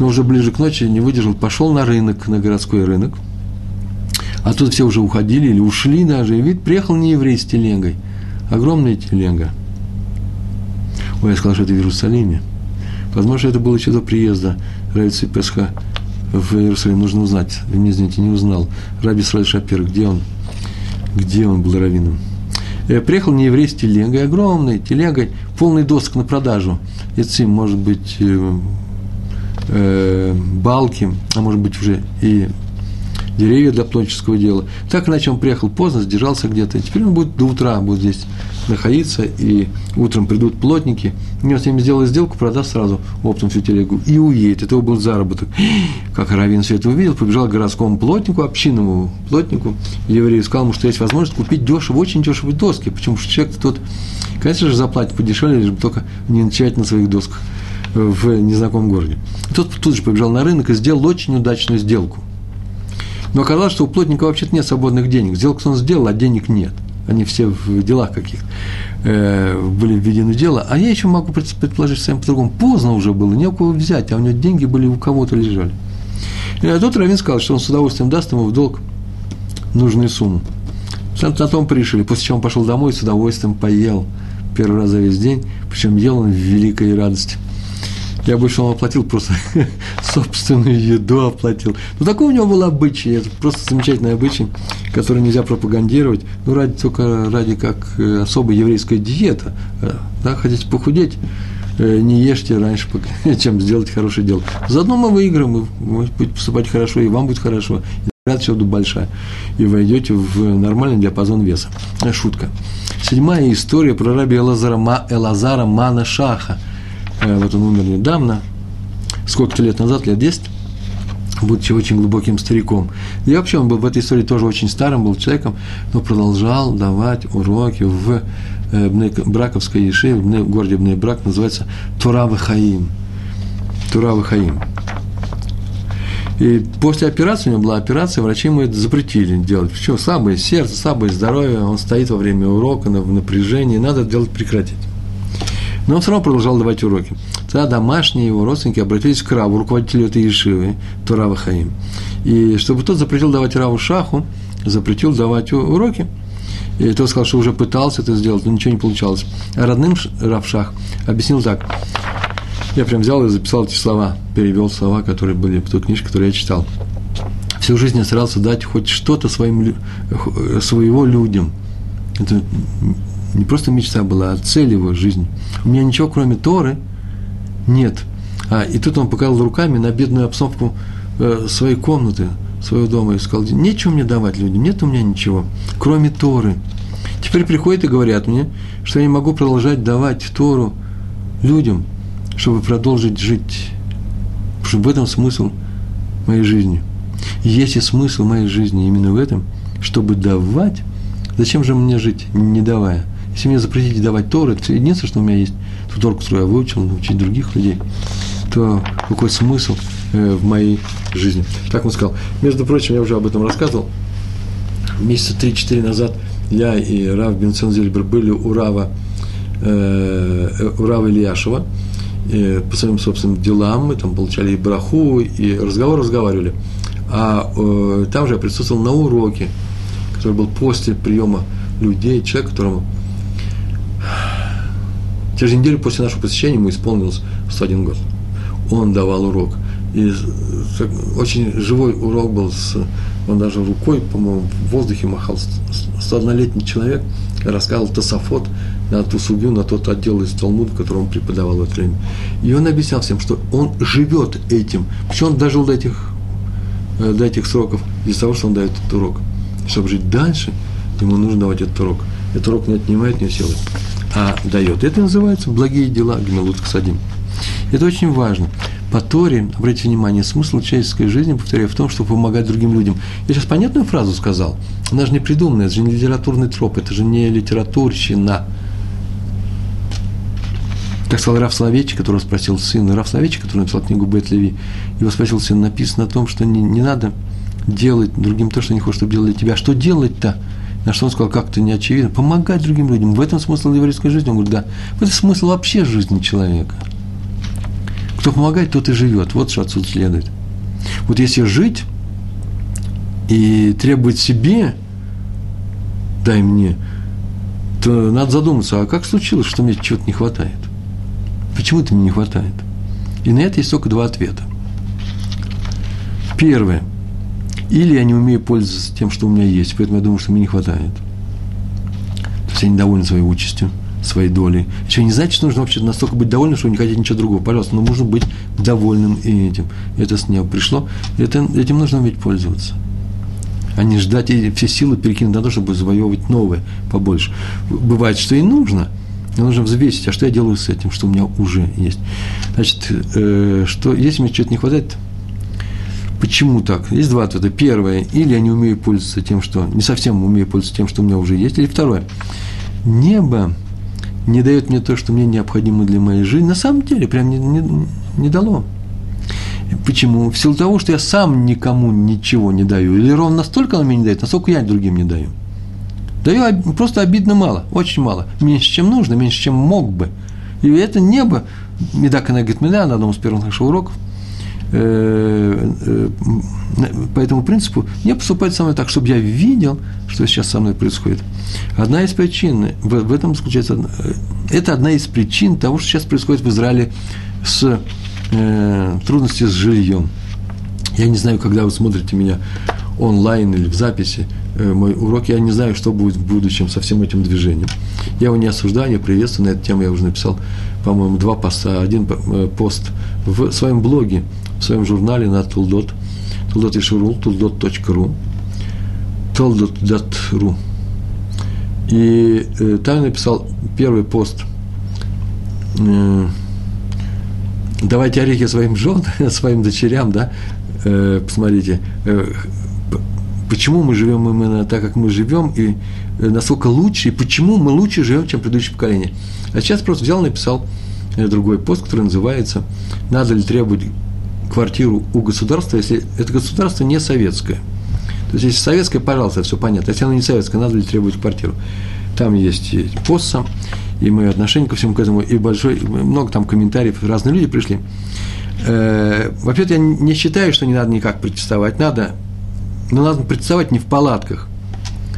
Но уже ближе к ночи не выдержал, пошел на рынок, на городской рынок. А тут все уже уходили или ушли даже. И вид приехал не еврей с телегой. Огромная телега. Ой, я сказал, что это в Иерусалиме. Возможно, это было еще до приезда Равицы Песха в Иерусалим. Нужно узнать. Не извините, не узнал. Раби Сраль Шапир, где он? Где он был раввином? Э, приехал не еврей с телегой, огромной телегой, полный досок на продажу. Это, может быть, э, э, балки, а может быть, уже и деревья для плотнического дела. Так иначе он приехал поздно, задержался где-то. Теперь он будет до утра будет здесь находиться, и утром придут плотники, и он с ними сделает сделку, продаст сразу оптом всю телегу и уедет. Это был заработок. Как Равин все это увидел, побежал к городскому плотнику, общинному плотнику, еврей сказал ему, что есть возможность купить дешево, очень дешевые доски. Почему? Что человек тот, конечно же, заплатит подешевле, лишь бы только не начать на своих досках в незнакомом городе. Тот тут же побежал на рынок и сделал очень удачную сделку. Но оказалось, что у плотника вообще-то нет свободных денег. Сделку он сделал, а денег нет. Они все в делах каких э, были введены в дело. А я еще могу предположить совсем по-другому. Поздно уже было, не у кого взять, а у него деньги были у кого-то лежали. И тут Равин сказал, что он с удовольствием даст ему в долг нужную сумму. На том пришли, после чего он пошел домой и с удовольствием поел первый раз за весь день, причем ел он в великой радости. Я больше он оплатил просто собственную еду оплатил. Ну, такой у него был обычай, это просто замечательный обычай, который нельзя пропагандировать, ну, ради, только ради как э, особая еврейская диета. Э, да, хотите похудеть, э, не ешьте раньше, чем сделать хорошее дело. Заодно мы выиграем, вы будете поступать хорошо, и вам будет хорошо, и радость буду большая, и войдете в нормальный диапазон веса. Шутка. Седьмая история про раби Элазара, Элазара Мана Шаха – вот он умер недавно, сколько-то лет назад, лет 10, будучи очень глубоким стариком. И вообще он был в этой истории тоже очень старым, был человеком, но продолжал давать уроки в э, Браковской Ешеве, в городе Брак, называется Турава Хаим. Турава Хаим. И после операции, у него была операция, врачи ему это запретили делать. Почему? Слабое сердце, слабое здоровье, он стоит во время урока в напряжении, надо делать прекратить. Но он все равно продолжал давать уроки. Тогда домашние его родственники обратились к Раву, руководителю этой Ешивы, Турава Хаим. И чтобы тот запретил давать Раву Шаху, запретил давать уроки. И тот сказал, что уже пытался это сделать, но ничего не получалось. А родным Равшах объяснил так. Я прям взял и записал эти слова, перевел слова, которые были в той книжке, которую я читал. Всю жизнь я старался дать хоть что-то своим, своего людям. Это не просто мечта была, а цель его жизни. У меня ничего, кроме Торы, нет. А, и тут он показал руками на бедную обстановку э, своей комнаты, своего дома, и сказал, нечего мне давать людям, нет у меня ничего, кроме Торы. Теперь приходят и говорят мне, что я не могу продолжать давать Тору людям, чтобы продолжить жить. Потому что в этом смысл моей жизни. И есть и смысл моей жизни именно в этом, чтобы давать. Зачем же мне жить, не давая? Мне запретить давать Торы, это единственное, что у меня есть, ту Тору, которую я выучил, научить других людей, то какой смысл э, в моей жизни. Так он сказал. Между прочим, я уже об этом рассказывал. Месяца 3-4 назад я и Рав Бенсон Зельбер были у Рава, э, у Рава Ильяшева, э, по своим собственным делам, мы там получали и браху, и разговор разговаривали. А э, там же я присутствовал на уроке, который был после приема людей, человек, которому Через неделю после нашего посещения ему исполнилось 101 год. Он давал урок. И очень живой урок был. С, он даже рукой, по-моему, в воздухе махал. 101-летний человек рассказывал Тософот на ту судью, на тот отдел из Талмуда, который он преподавал в это время. И он объяснял всем, что он живет этим. Почему он дожил до этих, э, до этих сроков? Из-за того, что он дает этот урок. Чтобы жить дальше, ему нужно давать этот урок. Этот урок не отнимает не силы а дает. Это называется благие дела Гмелут Ксадим. Это очень важно. По Торе, обратите внимание, смысл человеческой жизни, повторяю, в том, чтобы помогать другим людям. Я сейчас понятную фразу сказал. Она же не придуманная, это же не литературный троп, это же не литературщина. Как сказал Раф Соловейчик, который спросил сына, Раф Соловейчик, который написал книгу Бет Леви, его спросил сын, написано о том, что не, не надо делать другим то, что не хочешь, чтобы делали тебя. Что делать-то? На что он сказал, как-то не очевидно. Помогать другим людям. В этом смысл еврейской жизни. Он говорит, да. В этом смысл вообще жизни человека. Кто помогает, тот и живет. Вот что отсюда следует. Вот если жить и требовать себе, дай мне, то надо задуматься, а как случилось, что мне чего-то не хватает? Почему это мне не хватает? И на это есть только два ответа. Первое – или я не умею пользоваться тем, что у меня есть, поэтому я думаю, что мне не хватает. То есть я недоволен своей участью, своей долей. Еще не значит, что нужно вообще настолько быть довольным, что не хотеть ничего другого. Пожалуйста, но нужно быть довольным и этим. Это с неба пришло. Это, этим нужно уметь пользоваться. А не ждать и все силы перекинуть на то, чтобы завоевывать новое побольше. Бывает, что и нужно, но нужно взвесить, а что я делаю с этим, что у меня уже есть. Значит, э, что, если мне чего-то не хватает, Почему так? Есть два ответа. Первое, или я не умею пользоваться тем, что, не совсем умею пользоваться тем, что у меня уже есть. Или второе, небо не дает мне то, что мне необходимо для моей жизни, на самом деле прям не, не, не дало. Почему? В силу того, что я сам никому ничего не даю. Или ровно настолько она мне не дает, насколько я другим не даю. Даю просто обидно мало, очень мало. Меньше, чем нужно, меньше, чем мог бы. И это небо, Медак говорит Меда на одном из первых наших уроков, по этому принципу не поступать со мной так, чтобы я видел, что сейчас со мной происходит. Одна из причин, в, этом заключается, э, это одна из причин того, что сейчас происходит в Израиле с э, трудности с жильем. Я не знаю, когда вы смотрите меня онлайн или в записи, э, мой урок, я не знаю, что будет в будущем со всем этим движением. Я его не осуждаю, не приветствую, на эту тему я уже написал, по-моему, два поста, один э, пост в своем блоге, в своем журнале на Тулдот, Тулдот Ишурул, Тулдот.ру, Толдот.ру. И э, там написал первый пост э, давайте орехи своим женам, своим дочерям, да, э, посмотрите, э, почему мы живем именно так, как мы живем, и э, насколько лучше, и почему мы лучше живем, чем предыдущее поколение. А сейчас просто взял и написал э, другой пост, который называется «Надо ли требовать квартиру у государства, если это государство не советское?» То есть, если советское, пожалуйста, все понятно. Если оно не советское, надо ли требовать квартиру? Там есть пост сам, и мое отношение ко всему к этому, и большой, много там комментариев, разные люди пришли. Э, Во-первых, я не считаю, что не надо никак протестовать, надо, но надо протестовать не в палатках,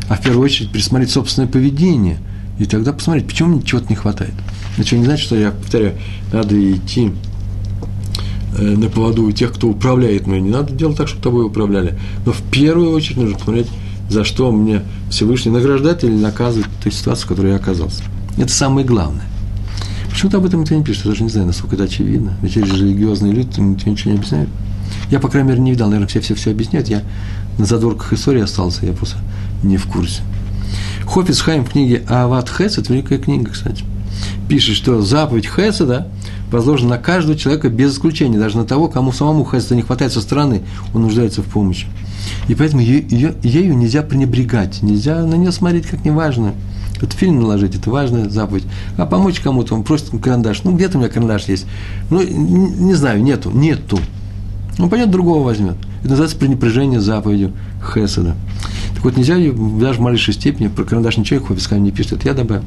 а в первую очередь присмотреть собственное поведение, и тогда посмотреть, почему мне чего-то не хватает. Это не значит, что я повторяю, надо идти на поводу у тех, кто управляет мной. Не надо делать так, чтобы тобой управляли. Но в первую очередь нужно посмотреть, за что мне Всевышний награждает или наказывает той ситуации, в которой я оказался. Это самое главное. Почему-то об этом никто не пишет, я даже не знаю, насколько это очевидно. Ведь эти же религиозные люди никто ничего не объясняют. Я, по крайней мере, не видал, наверное, все все все объясняют. Я на задворках истории остался, я просто не в курсе. Хофиц Хайм в книге Ават Хес, это великая книга, кстати, пишет, что заповедь Хеседа возложена на каждого человека без исключения, даже на того, кому самому Хеседа не хватает со стороны, он нуждается в помощи. И поэтому ее, ее, ею нельзя пренебрегать, нельзя на нее смотреть как неважно. Это фильм наложить, это важная заповедь. А помочь кому-то, он просит карандаш. Ну, где-то у меня карандаш есть. Ну, не, не знаю, нету, нету. Он пойдет другого возьмет. Это называется пренебрежение заповедью Хеседа. Так вот, нельзя даже в малейшей степени, про карандаш ничего Хофискайм не пишет, это я добавил.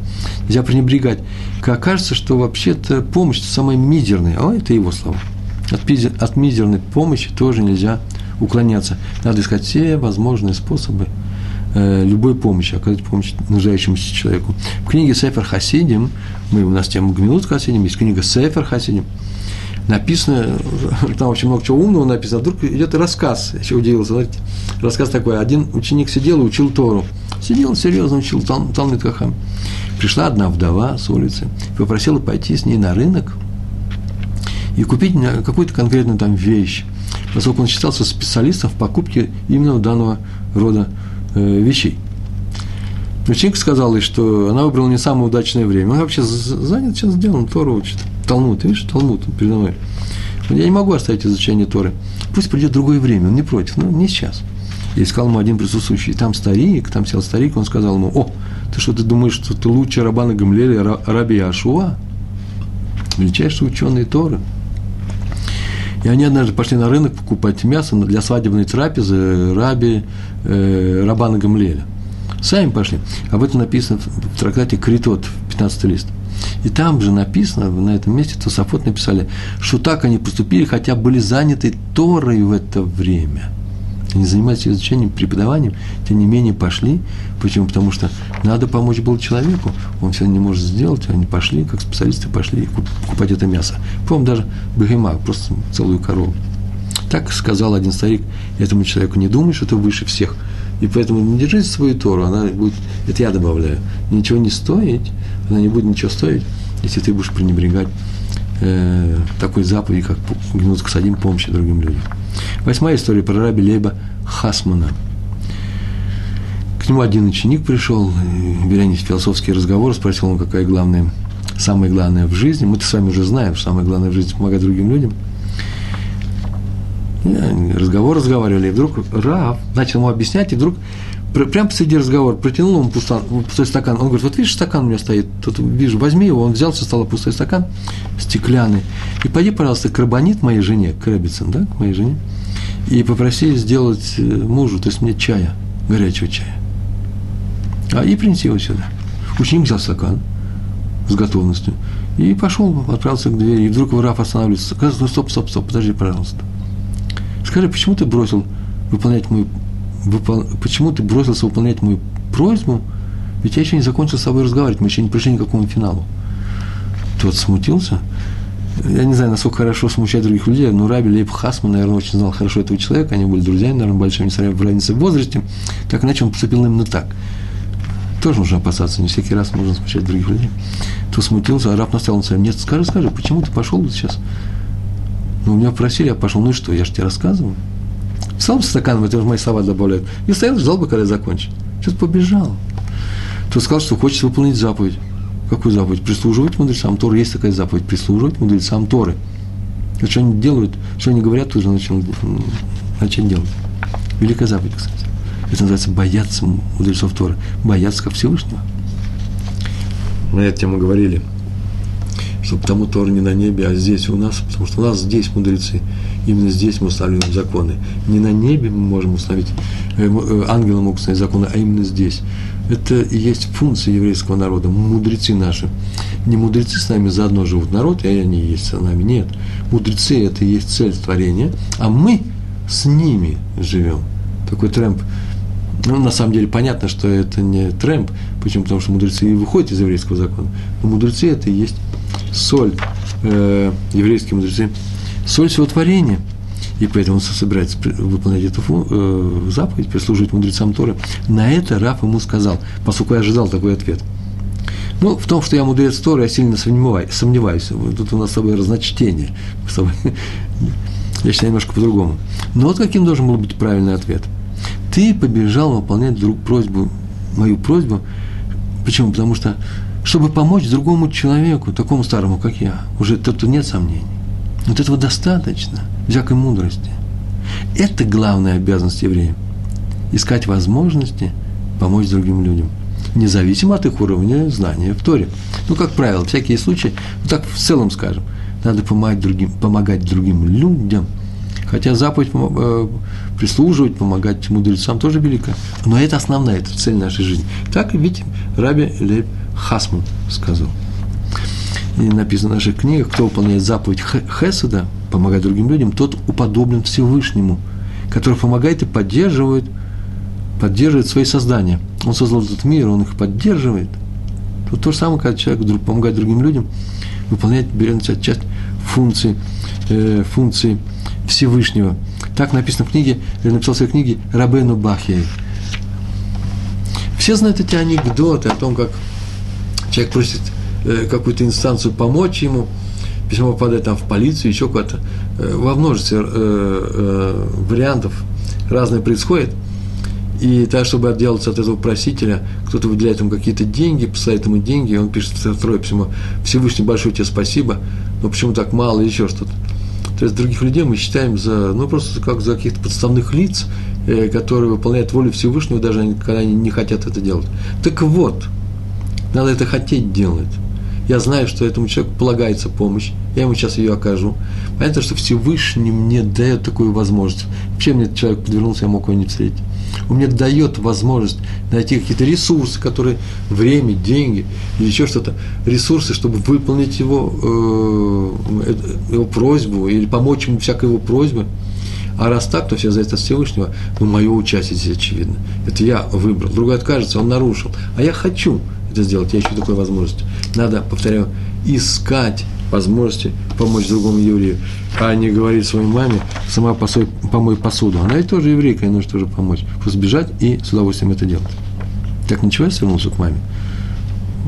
Нельзя пренебрегать. Как кажется, что вообще-то помощь самая мизерная, а это его слова. От, от мизерной помощи тоже нельзя уклоняться. Надо искать все возможные способы э, любой помощи, оказать помощь нуждающемуся человеку. В книге Сефер Хасидим, мы, у нас тема Гмилут Хасидим, есть книга Сефер Хасидим, написано, там очень много чего умного написано, а вдруг идет рассказ, я еще удивился, знаете, рассказ такой, один ученик сидел и учил Тору, сидел серьезно учил Тал, Талмит Кахам. Пришла одна вдова с улицы, попросила пойти с ней на рынок и купить какую-то конкретную там вещь поскольку он считался специалистом в покупке именно данного рода э, вещей. Ученик сказал ей, что она выбрала не самое удачное время. Он вообще занят сейчас делом, Тору учит. Талмуд, видишь, Талмуд передо мной. Я не могу оставить изучение Торы. Пусть придет другое время, он не против, но не сейчас. И сказал ему один присутствующий, там старик, там сел старик, он сказал ему, о, ты что, ты думаешь, что ты лучше Рабана Гамлеля, Раби Ашуа? Величайший ученый Торы. И они однажды пошли на рынок покупать мясо для свадебной трапезы раби э, Рабана Гамлеля. Сами пошли. Об этом написано в трактате Критот, 15 лист. И там же написано, на этом месте Тософот написали, что так они поступили, хотя были заняты Торой в это время – они занимались изучением, преподаванием, тем не менее пошли. Почему? Потому что надо помочь было человеку, он все не может сделать, они пошли, как специалисты пошли покупать это мясо. По-моему, даже бегема, просто целую корову. Так сказал один старик этому человеку, не думай, что ты выше всех. И поэтому не держи свою Тору, она будет, это я добавляю, ничего не стоить, она не будет ничего стоить, если ты будешь пренебрегать э, такой заповеди, как гнуть к садим помощи другим людям. Восьмая история про раби Лейба Хасмана. К нему один ученик пришел, беря философский разговор, спросил он, какая главная, самое главное в жизни. Мы-то с вами уже знаем, что самое главное в жизни – помогать другим людям. И разговор разговаривали, и вдруг Рав начал ему объяснять, и вдруг прямо посреди разговора протянул ему пустой, пустой стакан. Он говорит, вот видишь, стакан у меня стоит, тут вижу, возьми его. Он взял, со стола пустой стакан, стеклянный. И пойди, пожалуйста, к Рабанит моей жене, к Рэббитсон, да, к моей жене, и попроси сделать э, мужу, то есть мне чая, горячего чая. А и принеси его сюда. Ученик взял стакан с готовностью и пошел, отправился к двери. И вдруг Раф останавливается. Ну, стоп, стоп, стоп, подожди, пожалуйста. Скажи, почему ты бросил выполнять мою выпол... почему ты бросился выполнять мою просьбу, ведь я еще не закончил с собой разговаривать, мы еще не пришли ни к какому финалу. Тот смутился. Я не знаю, насколько хорошо смущать других людей, но Раби Лейб Хасман, наверное, очень знал хорошо этого человека, они были друзьями, наверное, большими, несмотря в разнице в возрасте. Так иначе он поступил именно так. Тоже нужно опасаться, не всякий раз можно смущать других людей. То смутился, а раб настоял на своем. Нет, скажи, скажи, почему ты пошел сейчас? Ну, меня просили, я пошел. Ну и что, я же тебе рассказываю. Встал с стаканом, это уже мои слова добавляют. И стоял, ждал бы, когда я закончу. Сейчас побежал. Тот сказал, что хочет выполнить заповедь. Какую заповедь? Прислуживать мудрецам Торы. Есть такая заповедь. Прислуживать мудрецам Торы. И что они делают, что они говорят, тоже начал, начать делать. Великая заповедь, кстати. Это называется бояться мудрецов Торы. Бояться как Всевышнего. Мы эту тему говорили что потому Тор не на небе, а здесь у нас, потому что у нас здесь мудрецы. Именно здесь мы устанавливаем законы. Не на небе мы можем установить, э, э, ангелы могут установить законы, а именно здесь. Это и есть функция еврейского народа, мудрецы наши. Не мудрецы с нами заодно живут народ, и они есть с нами. Нет. Мудрецы – это и есть цель творения, а мы с ними живем. Такой трэмп ну, на самом деле, понятно, что это не трэмп. Почему? Потому что мудрецы и выходят из еврейского закона. Но мудрецы – это и есть соль, э, еврейские мудрецы, соль всего творения. И поэтому он собирается выполнять эту э, заповедь, прислуживать мудрецам Торы. На это Раф ему сказал, поскольку я ожидал такой ответ. Ну, в том, что я мудрец Торы, я сильно сомневаюсь. Тут у нас с тобой разночтение. Я считаю немножко по-другому. Но вот каким должен был быть правильный ответ. Ты побежал выполнять друг просьбу, мою просьбу. Почему? Потому что чтобы помочь другому человеку, такому старому, как я, уже тут нет сомнений. Вот этого достаточно, всякой мудрости. Это главная обязанность еврея. Искать возможности помочь другим людям. Независимо от их уровня знания в Торе. Ну, как правило, всякие случаи, ну так в целом скажем, надо помогать другим, помогать другим людям. Хотя заповедь э, прислуживать, помогать мудрецам тоже велика. Но это основная, это цель нашей жизни. Так и видим, Раби Леб Хасман сказал. И написано в наших книгах, кто выполняет заповедь Хесада, помогать другим людям, тот уподоблен Всевышнему, который помогает и поддерживает, поддерживает свои создания. Он создал этот мир, он их поддерживает. Тут то же самое, когда человек помогает другим людям, выполняет, берет часть функции, э, функции Всевышнего. Так написано в книге, я написал в своей книге Рабену Бахьей. Все знают эти анекдоты о том, как человек просит э, какую-то инстанцию помочь ему, письмо попадает там в полицию, еще куда-то. Э, во множестве э, вариантов разное происходит. И так, чтобы отделаться от этого просителя, кто-то выделяет ему какие-то деньги, посылает ему деньги, и он пишет второе письмо, Всевышний, большое тебе спасибо, но почему так мало, или еще что-то. То есть других людей мы считаем за, ну, просто как за каких-то подставных лиц, которые выполняют волю Всевышнего, даже когда они не хотят это делать. Так вот, надо это хотеть делать. Я знаю, что этому человеку полагается помощь, я ему сейчас ее окажу. Понятно, что Всевышний мне дает такую возможность. Вообще мне этот человек подвернулся, я мог его не встретить. Он мне дает возможность найти какие-то ресурсы, которые время, деньги или еще что-то, ресурсы, чтобы выполнить его, э, его просьбу или помочь ему всякой его просьбе. А раз так, то все зависит от Всевышнего. Ну, мое участие здесь очевидно. Это я выбрал. Другой откажется, он нарушил. А я хочу это сделать, я ищу такой возможности. Надо, повторяю, искать возможности помочь другому еврею, а не говорить своей маме, сама посой, помой посуду. Она ведь тоже еврейка, ей нужно тоже помочь. Просто бежать и с удовольствием это делать. Так ничего, я свернулся к маме.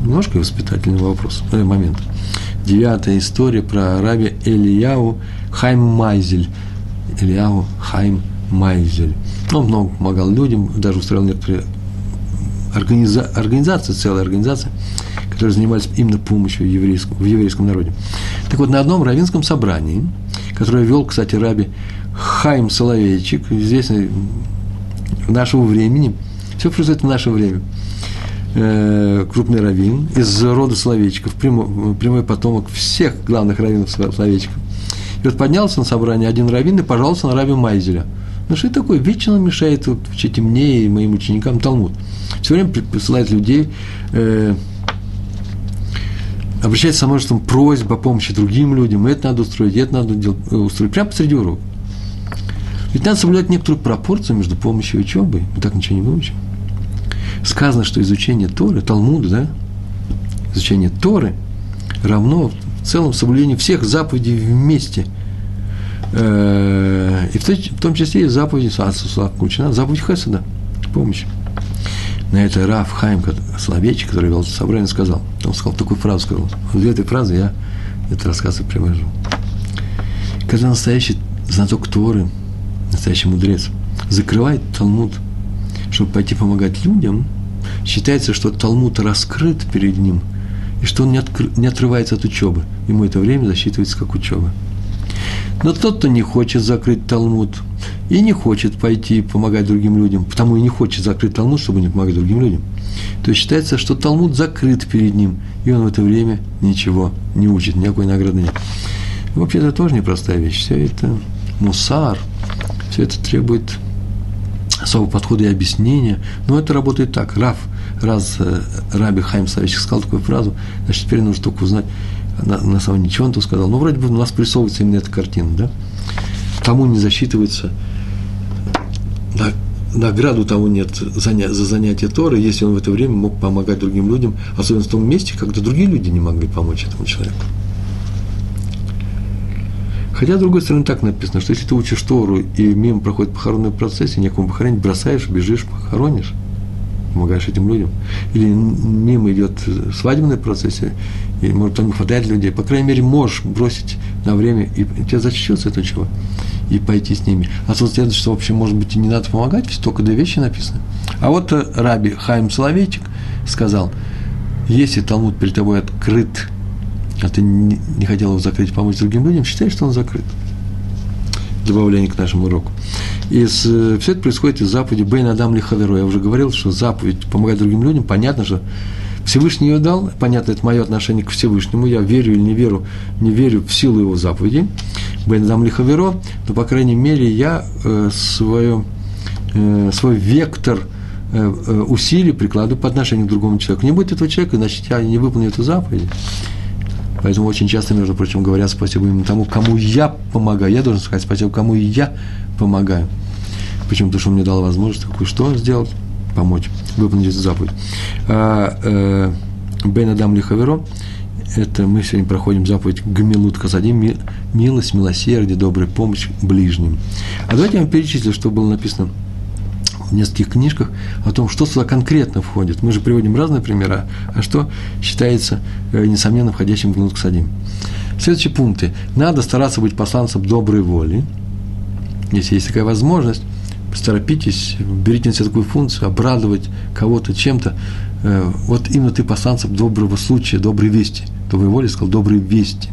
Немножко воспитательный вопрос, э, момент. Девятая история про раби Элияу Хайм Майзель. Элияу Хайм Майзель. Он много помогал людям, даже устроил некоторые организа, организация, целая организация, которая занималась именно помощью еврейскому, в еврейском народе. Так вот, на одном равинском собрании, которое вел, кстати, раби Хайм Соловейчик, известный нашего времени, Все происходит в наше время. Э, крупный раввин из рода Соловейчиков, прямой, прямой потомок всех главных раввинов Соловейчиков. И вот поднялся на собрание один раввин и пожаловался на раби Майзеля. Ну что такое? Вечно мешает учить мне и моим ученикам Талмуд. Все время присылает людей, э, обращается со множеством просьб о помощи другим людям. Это надо устроить, это надо делать, э, устроить. Прямо посреди урока. Ведь надо соблюдать некоторую пропорцию между помощью и учебой. Мы так ничего не выучим. Сказано, что изучение Торы, Талмуда, да, изучение Торы равно в целом соблюдению всех заповедей вместе. Э, и в том числе и заповеди включена заповедь Хесада, помощь. На это Раф Хайм, Соловейчик, который вел собрание, сказал, он сказал такую фразу, сказал, две этой фразы я это рассказ и привожу. Когда настоящий знаток Торы, настоящий мудрец, закрывает Талмуд, чтобы пойти помогать людям, считается, что Талмуд раскрыт перед ним, и что он не, откры, не отрывается от учебы. Ему это время засчитывается как учеба. Но тот, кто не хочет закрыть Талмуд и не хочет пойти помогать другим людям, потому и не хочет закрыть Талмуд, чтобы не помогать другим людям, то считается, что Талмуд закрыт перед ним, и он в это время ничего не учит, никакой награды нет. Вообще это тоже непростая вещь. Все это мусар, все это требует особого подхода и объяснения. Но это работает так. Рав, раз э, Раби Хайм Савичек сказал такую фразу, значит, теперь нужно только узнать, на, на деле, ничего он тут сказал. Ну, вроде бы у нас присовывается именно эта картина, да? Тому не засчитывается награду того нет за занятие Торы, если он в это время мог помогать другим людям, особенно в том месте, когда другие люди не могли помочь этому человеку. Хотя, с другой стороны, так написано, что если ты учишь Тору, и мимо проходит похоронный процесс, и некому похоронить, бросаешь, бежишь, похоронишь, помогаешь этим людям. Или мимо идет свадебный процесс, и, может, там не хватает людей. По крайней мере, можешь бросить на время, и тебе зачтется это чего, и пойти с ними. А тут следует, что вообще, может быть, и не надо помогать, только две вещи написаны. А вот э, Раби Хайм Соловейчик сказал, если Талмуд перед тобой открыт а ты не хотел его закрыть, помочь другим людям, считай, что он закрыт. Добавление к нашему уроку. И с, э, все это происходит из заповеди Бейн Адам Лихаверу. Я уже говорил, что заповедь помогать другим людям, понятно, что Всевышний ее дал, понятно, это мое отношение к Всевышнему, я верю или не верю, не верю в силу его заповеди, Бен Адам Лихаверо, но, по крайней мере, я э, свое, э, свой вектор э, э, усилий прикладываю по отношению к другому человеку. Не будет этого человека, значит, я не выполню эту заповедь. Поэтому очень часто, между прочим, говорят спасибо именно тому, кому я помогаю. Я должен сказать спасибо, кому я помогаю. Почему? Потому что он мне дал возможность такую что сделать? Помочь, выполнить заповедь. А, э, Бен Адам Лихаверо, это мы сегодня проходим заповедь Гамилут Касадим, милость, милосердие, добрая помощь ближним. А давайте я вам перечислю, что было написано нескольких книжках о том, что сюда конкретно входит. Мы же приводим разные примеры, а что считается, э, несомненно, входящим в гнут садим. Следующие пункты. Надо стараться быть посланцем доброй воли. Если есть такая возможность, поторопитесь, берите на себя такую функцию, обрадовать кого-то чем-то. Э, вот именно ты посланцем доброго случая, доброй вести. Доброй воли сказал, доброй вести.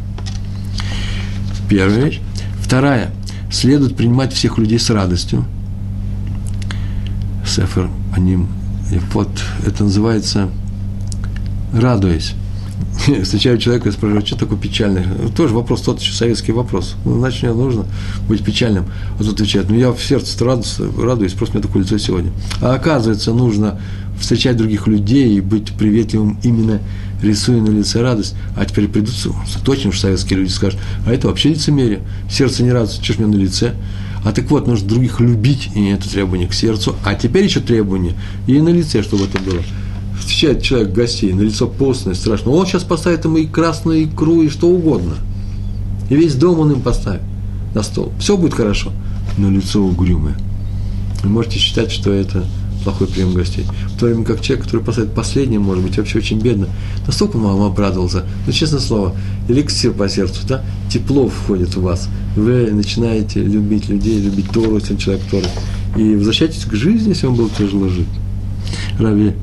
Первая вещь. Вторая. Следует принимать всех людей с радостью. Сефер Аним. И вот это называется «радуясь». Встречаю человека и спрашиваю, что такое печальный? Тоже вопрос, тот еще советский вопрос. Ну, значит, мне нужно быть печальным. А тут отвечает, ну, я в сердце радуюсь, радуюсь, просто у меня такое лицо сегодня. А оказывается, нужно встречать других людей и быть приветливым именно рисуя на лице радость. А теперь придут, точно уж советские люди скажут, а это вообще лицемерие. Сердце не радуется, что ж меня на лице? А так вот, нужно других любить, и это требование к сердцу. А теперь еще требование и на лице, чтобы это было. Встречает человек гостей, на лицо постное, страшно. Он сейчас поставит ему и красную икру, и что угодно. И весь дом он им поставит на стол. Все будет хорошо, но лицо угрюмое. Вы можете считать, что это плохой прием гостей. В то время как человек, который поставит последним, может быть, вообще очень бедно, настолько мама обрадовался. Ну, честное слово, эликсир по сердцу, да, тепло входит в вас. Вы начинаете любить людей, любить Тору, если человек Торы. И возвращайтесь к жизни, если вам было тяжело жить. Раби,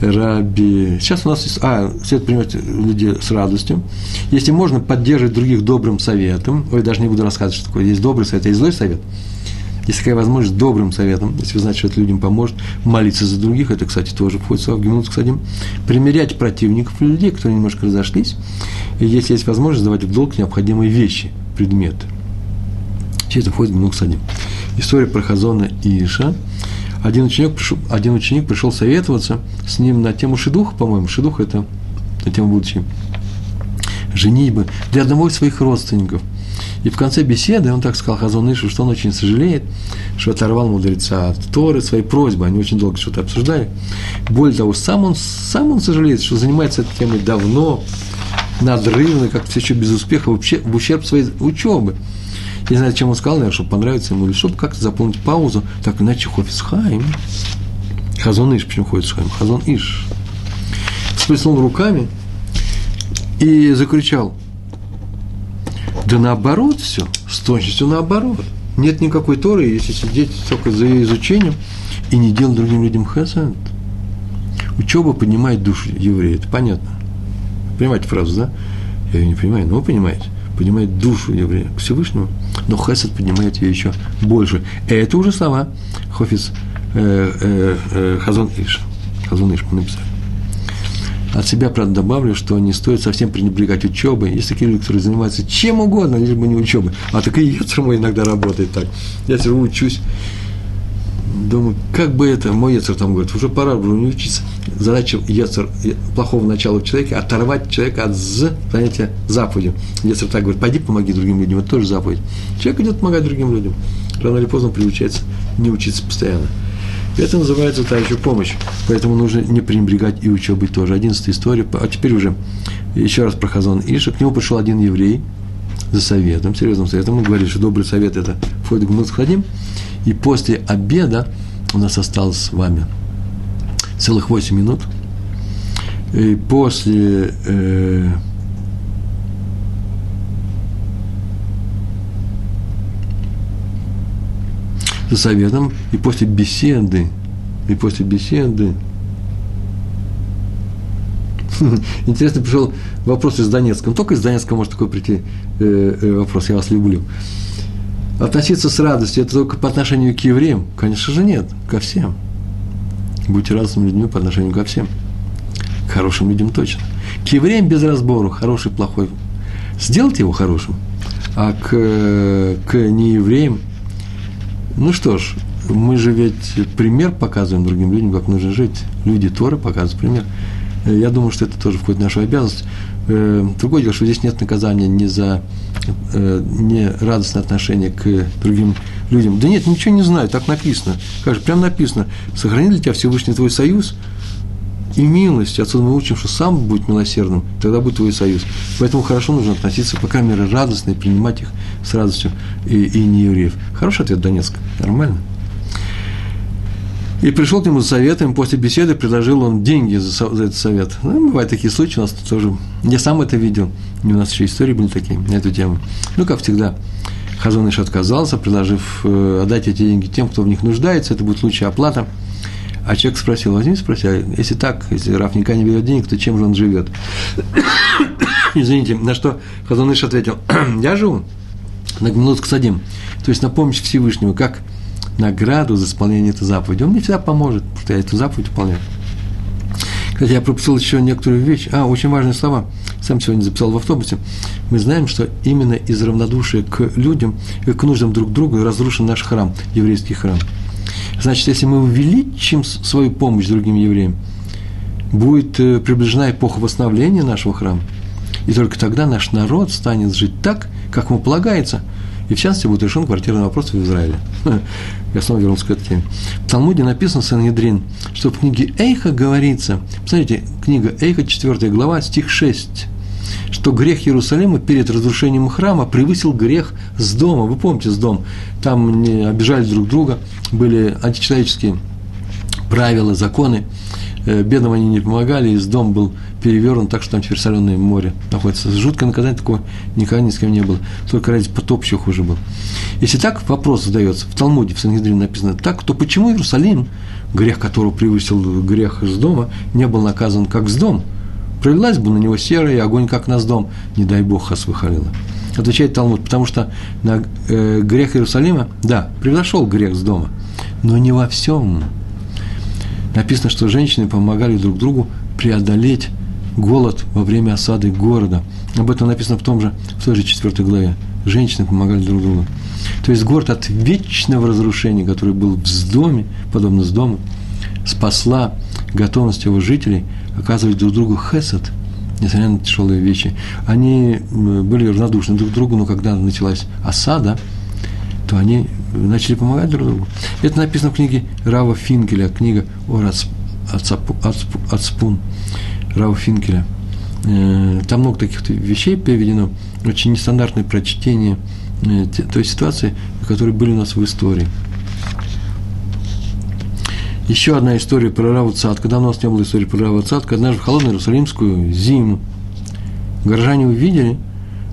Раби. Сейчас у нас есть, а, свет принимать людей с радостью. Если можно поддерживать других добрым советом, ой, даже не буду рассказывать, что такое, есть добрый совет, есть злой совет – Есть такая возможность добрым советом, если вы знаете, что это людям поможет, молиться за других, это, кстати, тоже входит в Гимнут, кстати, примерять противников людей, которые немножко разошлись, и если есть возможность, давать в долг необходимые вещи, предметы. Все это входит в Гимнут, кстати. История про Хазона Иша. Один ученик, пришел, один ученик пришел советоваться с ним на тему шедуха, по-моему. Шедух – это на тему будущей женитьбы для одного из своих родственников – и в конце беседы он так сказал Хазон Ишу, что он очень сожалеет, что оторвал мудреца от Торы своей просьбы. Они очень долго что-то обсуждали. Более того, сам он, сам он сожалеет, что занимается этой темой давно, надрывно, как все еще без успеха, вообще в ущерб своей учебы. Не знаю, чем он сказал, наверное, чтобы понравиться ему, или чтобы как-то заполнить паузу, так иначе Хофис Хайм. Хазон Иш, почему Хофис Хайм? Хазон Иш. Всплеснул руками и закричал – да наоборот все, с точностью наоборот. Нет никакой Торы, если сидеть только за изучением и не делать другим людям хасад. Учеба поднимает душу еврея, это понятно. Понимаете фразу, да? Я ее не понимаю, но вы понимаете. Поднимает душу еврея к Всевышнему, но хесед поднимает ее еще больше. Это уже слова Хофиц э, э, э, Хазон Иш. Хазон Иш написали. От себя, правда, добавлю, что не стоит совсем пренебрегать учебой. Есть такие люди, которые занимаются чем угодно, лишь бы не учебой. А так и Ецер мой иногда работает так. Я сижу, учусь, думаю, как бы это, мой Ецер там говорит, уже пора уже не учиться. Задача Ецер, плохого начала в человеке, оторвать человека от з, занятия заповедью. Ецер так говорит, пойди помоги другим людям, это тоже заповедь. Человек идет помогать другим людям. Рано или поздно приучается не учиться постоянно. Это называется та еще помощь. Поэтому нужно не пренебрегать и учебой тоже. Одиннадцатая история. А теперь уже еще раз про Хазон Иша. К нему пришел один еврей за советом, серьезным советом. Мы говорили, что добрый совет – это входит в Муцхадим. И после обеда у нас осталось с вами целых 8 минут. И после э, за советом, и после беседы, и после беседы, Интересно, пришел вопрос из Донецка. Ну, только из Донецка может такой прийти э, э, вопрос. Я вас люблю. Относиться с радостью – это только по отношению к евреям? Конечно же, нет. Ко всем. Будьте радостными людьми по отношению ко всем. К хорошим людям точно. К евреям без разбору, хороший, плохой. Сделайте его хорошим. А к, э, к неевреям ну что ж, мы же ведь пример показываем другим людям, как нужно жить. Люди Торы показывают пример. Э, я думаю, что это тоже входит в нашу обязанность. Э, другое дело, что здесь нет наказания ни за э, не радостное отношение к другим людям. Да нет, ничего не знаю, так написано. Как же, прям написано. Сохрани для тебя Всевышний твой союз – и милость. Отсюда мы учим, что сам будет милосердным, тогда будет твой союз. Поэтому хорошо нужно относиться, по крайней мере, радостно и принимать их с радостью и, и не евреев. Хороший ответ Донецк. Нормально. И пришел к нему за советом, после беседы предложил он деньги за, за этот совет. Ну, бывают такие случаи у нас тоже. Я сам это видел. И у нас еще истории были такие на эту тему. Ну, как всегда, Хазоныш отказался, предложив э, отдать эти деньги тем, кто в них нуждается. Это будет лучшая оплата – а человек спросил, возьми, спроси, а если так, если Раф не берет денег, то чем же он живет? Извините, на что Хазаныш ответил, я живу на гмилут садим, то есть на помощь Всевышнему, как награду за исполнение этой заповеди. Он мне всегда поможет, потому что я эту заповедь выполняю. Кстати, я пропустил еще некоторую вещь. А, очень важные слова. Сам сегодня записал в автобусе. Мы знаем, что именно из равнодушия к людям, к нуждам друг друга разрушен наш храм, еврейский храм. Значит, если мы увеличим свою помощь другим евреям, будет э, приближена эпоха восстановления нашего храма. И только тогда наш народ станет жить так, как ему полагается. И в частности будет решен квартирный вопрос в Израиле. Я снова вернулся к этой теме. В Талмуде написано Сангедрин, что в книге Эйха говорится, посмотрите, книга Эйха, 4 глава, стих 6 что грех Иерусалима перед разрушением храма превысил грех с дома. Вы помните, с дом. Там не обижали друг друга, были античеловеческие правила, законы. Э, бедным они не помогали, и с дом был перевернут, так что там теперь соленое море находится. Жуткое наказание такого никогда ни с кем не было. Только ради потоп еще хуже был. Если так вопрос задается, в Талмуде, в Сангидрине написано так, то почему Иерусалим, грех которого превысил грех с дома, не был наказан как с дом? Пролилась бы на него серая, и огонь как на дом, не дай бог, хасвыхалила. Отвечает Талмуд, потому что на э, грех Иерусалима, да, превзошел грех с дома, но не во всем. Написано, что женщины помогали друг другу преодолеть голод во время осады города. Об этом написано в том же, в той же четвертой главе. Женщины помогали друг другу. То есть город от вечного разрушения, который был в доме, подобно с дома, спасла готовность его жителей оказывать друг другу хесед, несмотря на тяжелые вещи. Они были равнодушны друг к другу, но когда началась осада, то они начали помогать друг другу. Это написано в книге Рава Финкеля, книга о Ацпун Рава Финкеля. Э, там много таких вещей переведено, очень нестандартное прочтение э, той ситуации, которые были у нас в истории. Еще одна история про Раву Цад. Когда у нас не было истории про Раву Цад, однажды в холодную иерусалимскую зиму горожане увидели,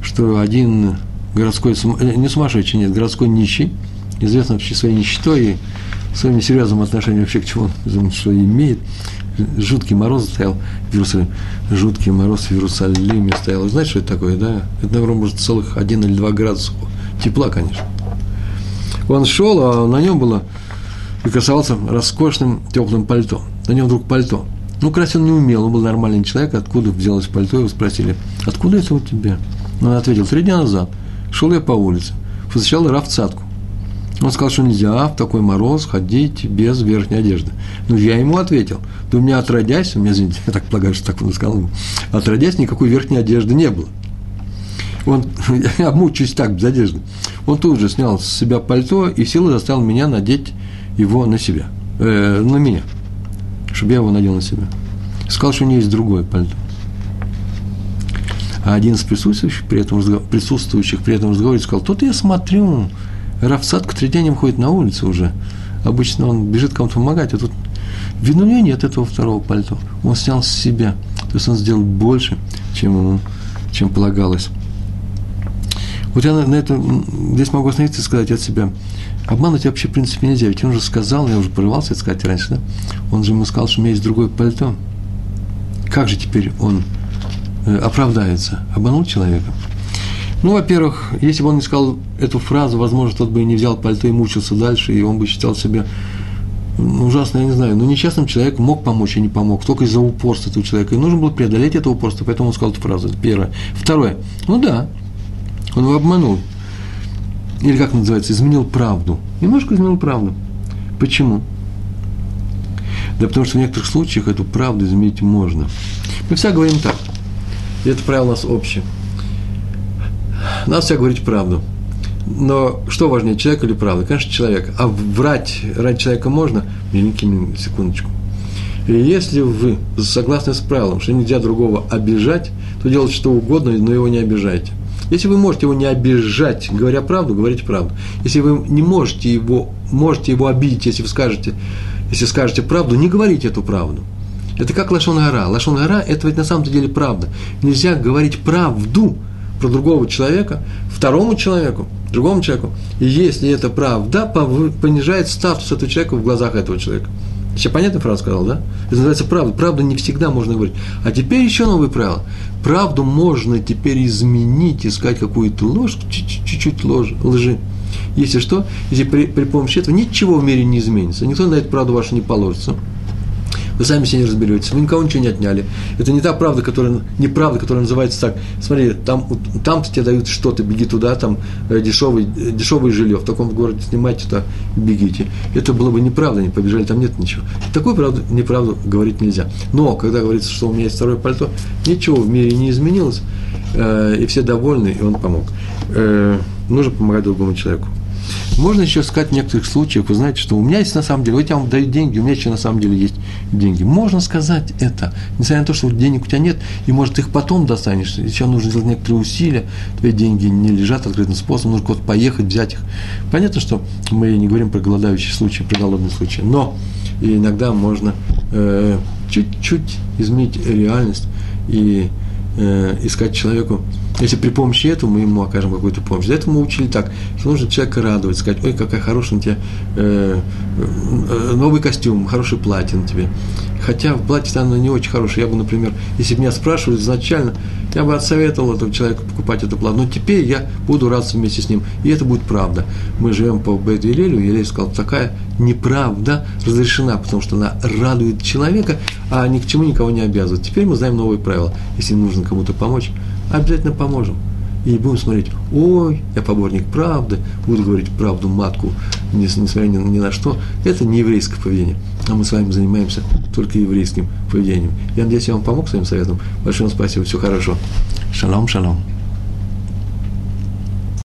что один городской, э, не сумасшедший, нет, городской нищий, известный вообще своей нищетой и своим несерьезным отношением вообще к чему он что имеет, жуткий мороз стоял в Иерусалиме, жуткий мороз в Иерусалиме стоял. Вы знаете, что это такое, да? Это, наверное, может, целых один или два градуса тепла, конечно. Он шел, а на нем было и красовался роскошным теплым пальто. На нем вдруг пальто. Ну, красить он не умел, он был нормальный человек, откуда взялось пальто, его спросили, откуда это у тебя? Он ответил, три дня назад, шел я по улице, встречал равцатку. Он сказал, что нельзя в такой мороз ходить без верхней одежды. Ну, я ему ответил, да у меня отродясь, у меня, извините, я так полагаю, что так он сказал, отродясь никакой верхней одежды не было. Он, я мучаюсь так, без одежды. Он тут же снял с себя пальто и силой заставил меня надеть его на себя, э, на меня, чтобы я его надел на себя. Сказал, что у него есть другое пальто. А один из присутствующих при этом, присутствующих при этом разговоре сказал, тут я смотрю, Равцат к третьяням ходит на улице уже. Обычно он бежит кому-то помогать, а тут видно, у него нет этого второго пальто. Он снял с себя. То есть он сделал больше, чем ему, чем полагалось. Вот я на, на этом, здесь могу остановиться и сказать от себя, обмануть вообще в принципе нельзя, ведь он же сказал, я уже порывался это сказать раньше, да? Он же ему сказал, что у меня есть другое пальто. Как же теперь он э, оправдается? Обманул человека? Ну, во-первых, если бы он не сказал эту фразу, возможно, тот бы и не взял пальто и мучился дальше, и он бы считал себя ну, ужасно, я не знаю, но нечестным человек мог помочь и не помог, только из-за упорства этого человека. И нужно было преодолеть это упорство, поэтому он сказал эту фразу. Это первое. Второе. Ну да, он его обманул. Или как называется, изменил правду. Немножко изменил правду. Почему? Да потому что в некоторых случаях эту правду изменить можно. Мы все говорим так. И это правило у нас общее. Надо всегда говорить правду. Но что важнее, человек или правда? Конечно, человек. А врать ради человека можно? Маленький секундочку. И если вы согласны с правилом, что нельзя другого обижать, то делайте что угодно, но его не обижайте. Если вы можете его не обижать, говоря правду, говорите правду. Если вы не можете его, можете его обидеть, если вы скажете, если скажете правду, не говорите эту правду. Это как лашон гора. Лашон гора – это ведь на самом деле правда. Нельзя говорить правду, про другого человека, второму человеку, другому человеку, и если это правда, понижает статус этого человека в глазах этого человека. Сейчас понятно фраза сказал, да? Это называется правда. Правду не всегда можно говорить. А теперь еще новое правило. Правду можно теперь изменить, искать какую-то ложь, чуть-чуть ложь, лжи. Если что, если при, при помощи этого ничего в мире не изменится, никто на эту правду вашу не положится – вы сами себе не разберетесь, вы никого ничего не отняли. Это не та правда, которая, не правда, которая называется так, смотри, там, там-то тебе дают что-то, беги туда, там э, дешевый, э, дешевое жилье, в таком городе снимайте, туда бегите. Это было бы неправда, не побежали, там нет ничего. Такую правду, неправду говорить нельзя. Но, когда говорится, что у меня есть второе пальто, ничего в мире не изменилось, э, и все довольны, и он помог. Нужно помогать другому человеку. Можно еще сказать в некоторых случаях, вы знаете, что у меня есть на самом деле, вот я вам даю деньги, у меня еще на самом деле есть деньги. Можно сказать это, несмотря на то, что денег у тебя нет, и может их потом достанешь, еще нужно сделать некоторые усилия, твои деньги не лежат открытым способом, нужно куда-то поехать, взять их. Понятно, что мы не говорим про голодающие случаи, про голодные случаи, но иногда можно э, чуть-чуть изменить реальность и э, искать человеку если при помощи этого мы ему окажем какую-то помощь. Для этого мы учили так, что нужно человека радовать, сказать, ой, какая хорошая у тебя э, э, новый костюм, хороший платье на тебе. Хотя в платье оно не очень хорошее. Я бы, например, если бы меня спрашивали изначально, я бы отсоветовал этому человеку покупать эту плату, но теперь я буду радоваться вместе с ним, и это будет правда. Мы живем по Бет Елелю, Елель сказал, такая неправда разрешена, потому что она радует человека, а ни к чему никого не обязывает. Теперь мы знаем новые правила. Если нужно кому-то помочь, обязательно поможем и не будем смотреть, ой, я поборник правды, буду говорить правду матку, несмотря ни, ни на что. Это не еврейское поведение. А мы с вами занимаемся только еврейским поведением. Я надеюсь, я вам помог своим советом. Большое вам спасибо, всего хорошего. Шалом, шалом.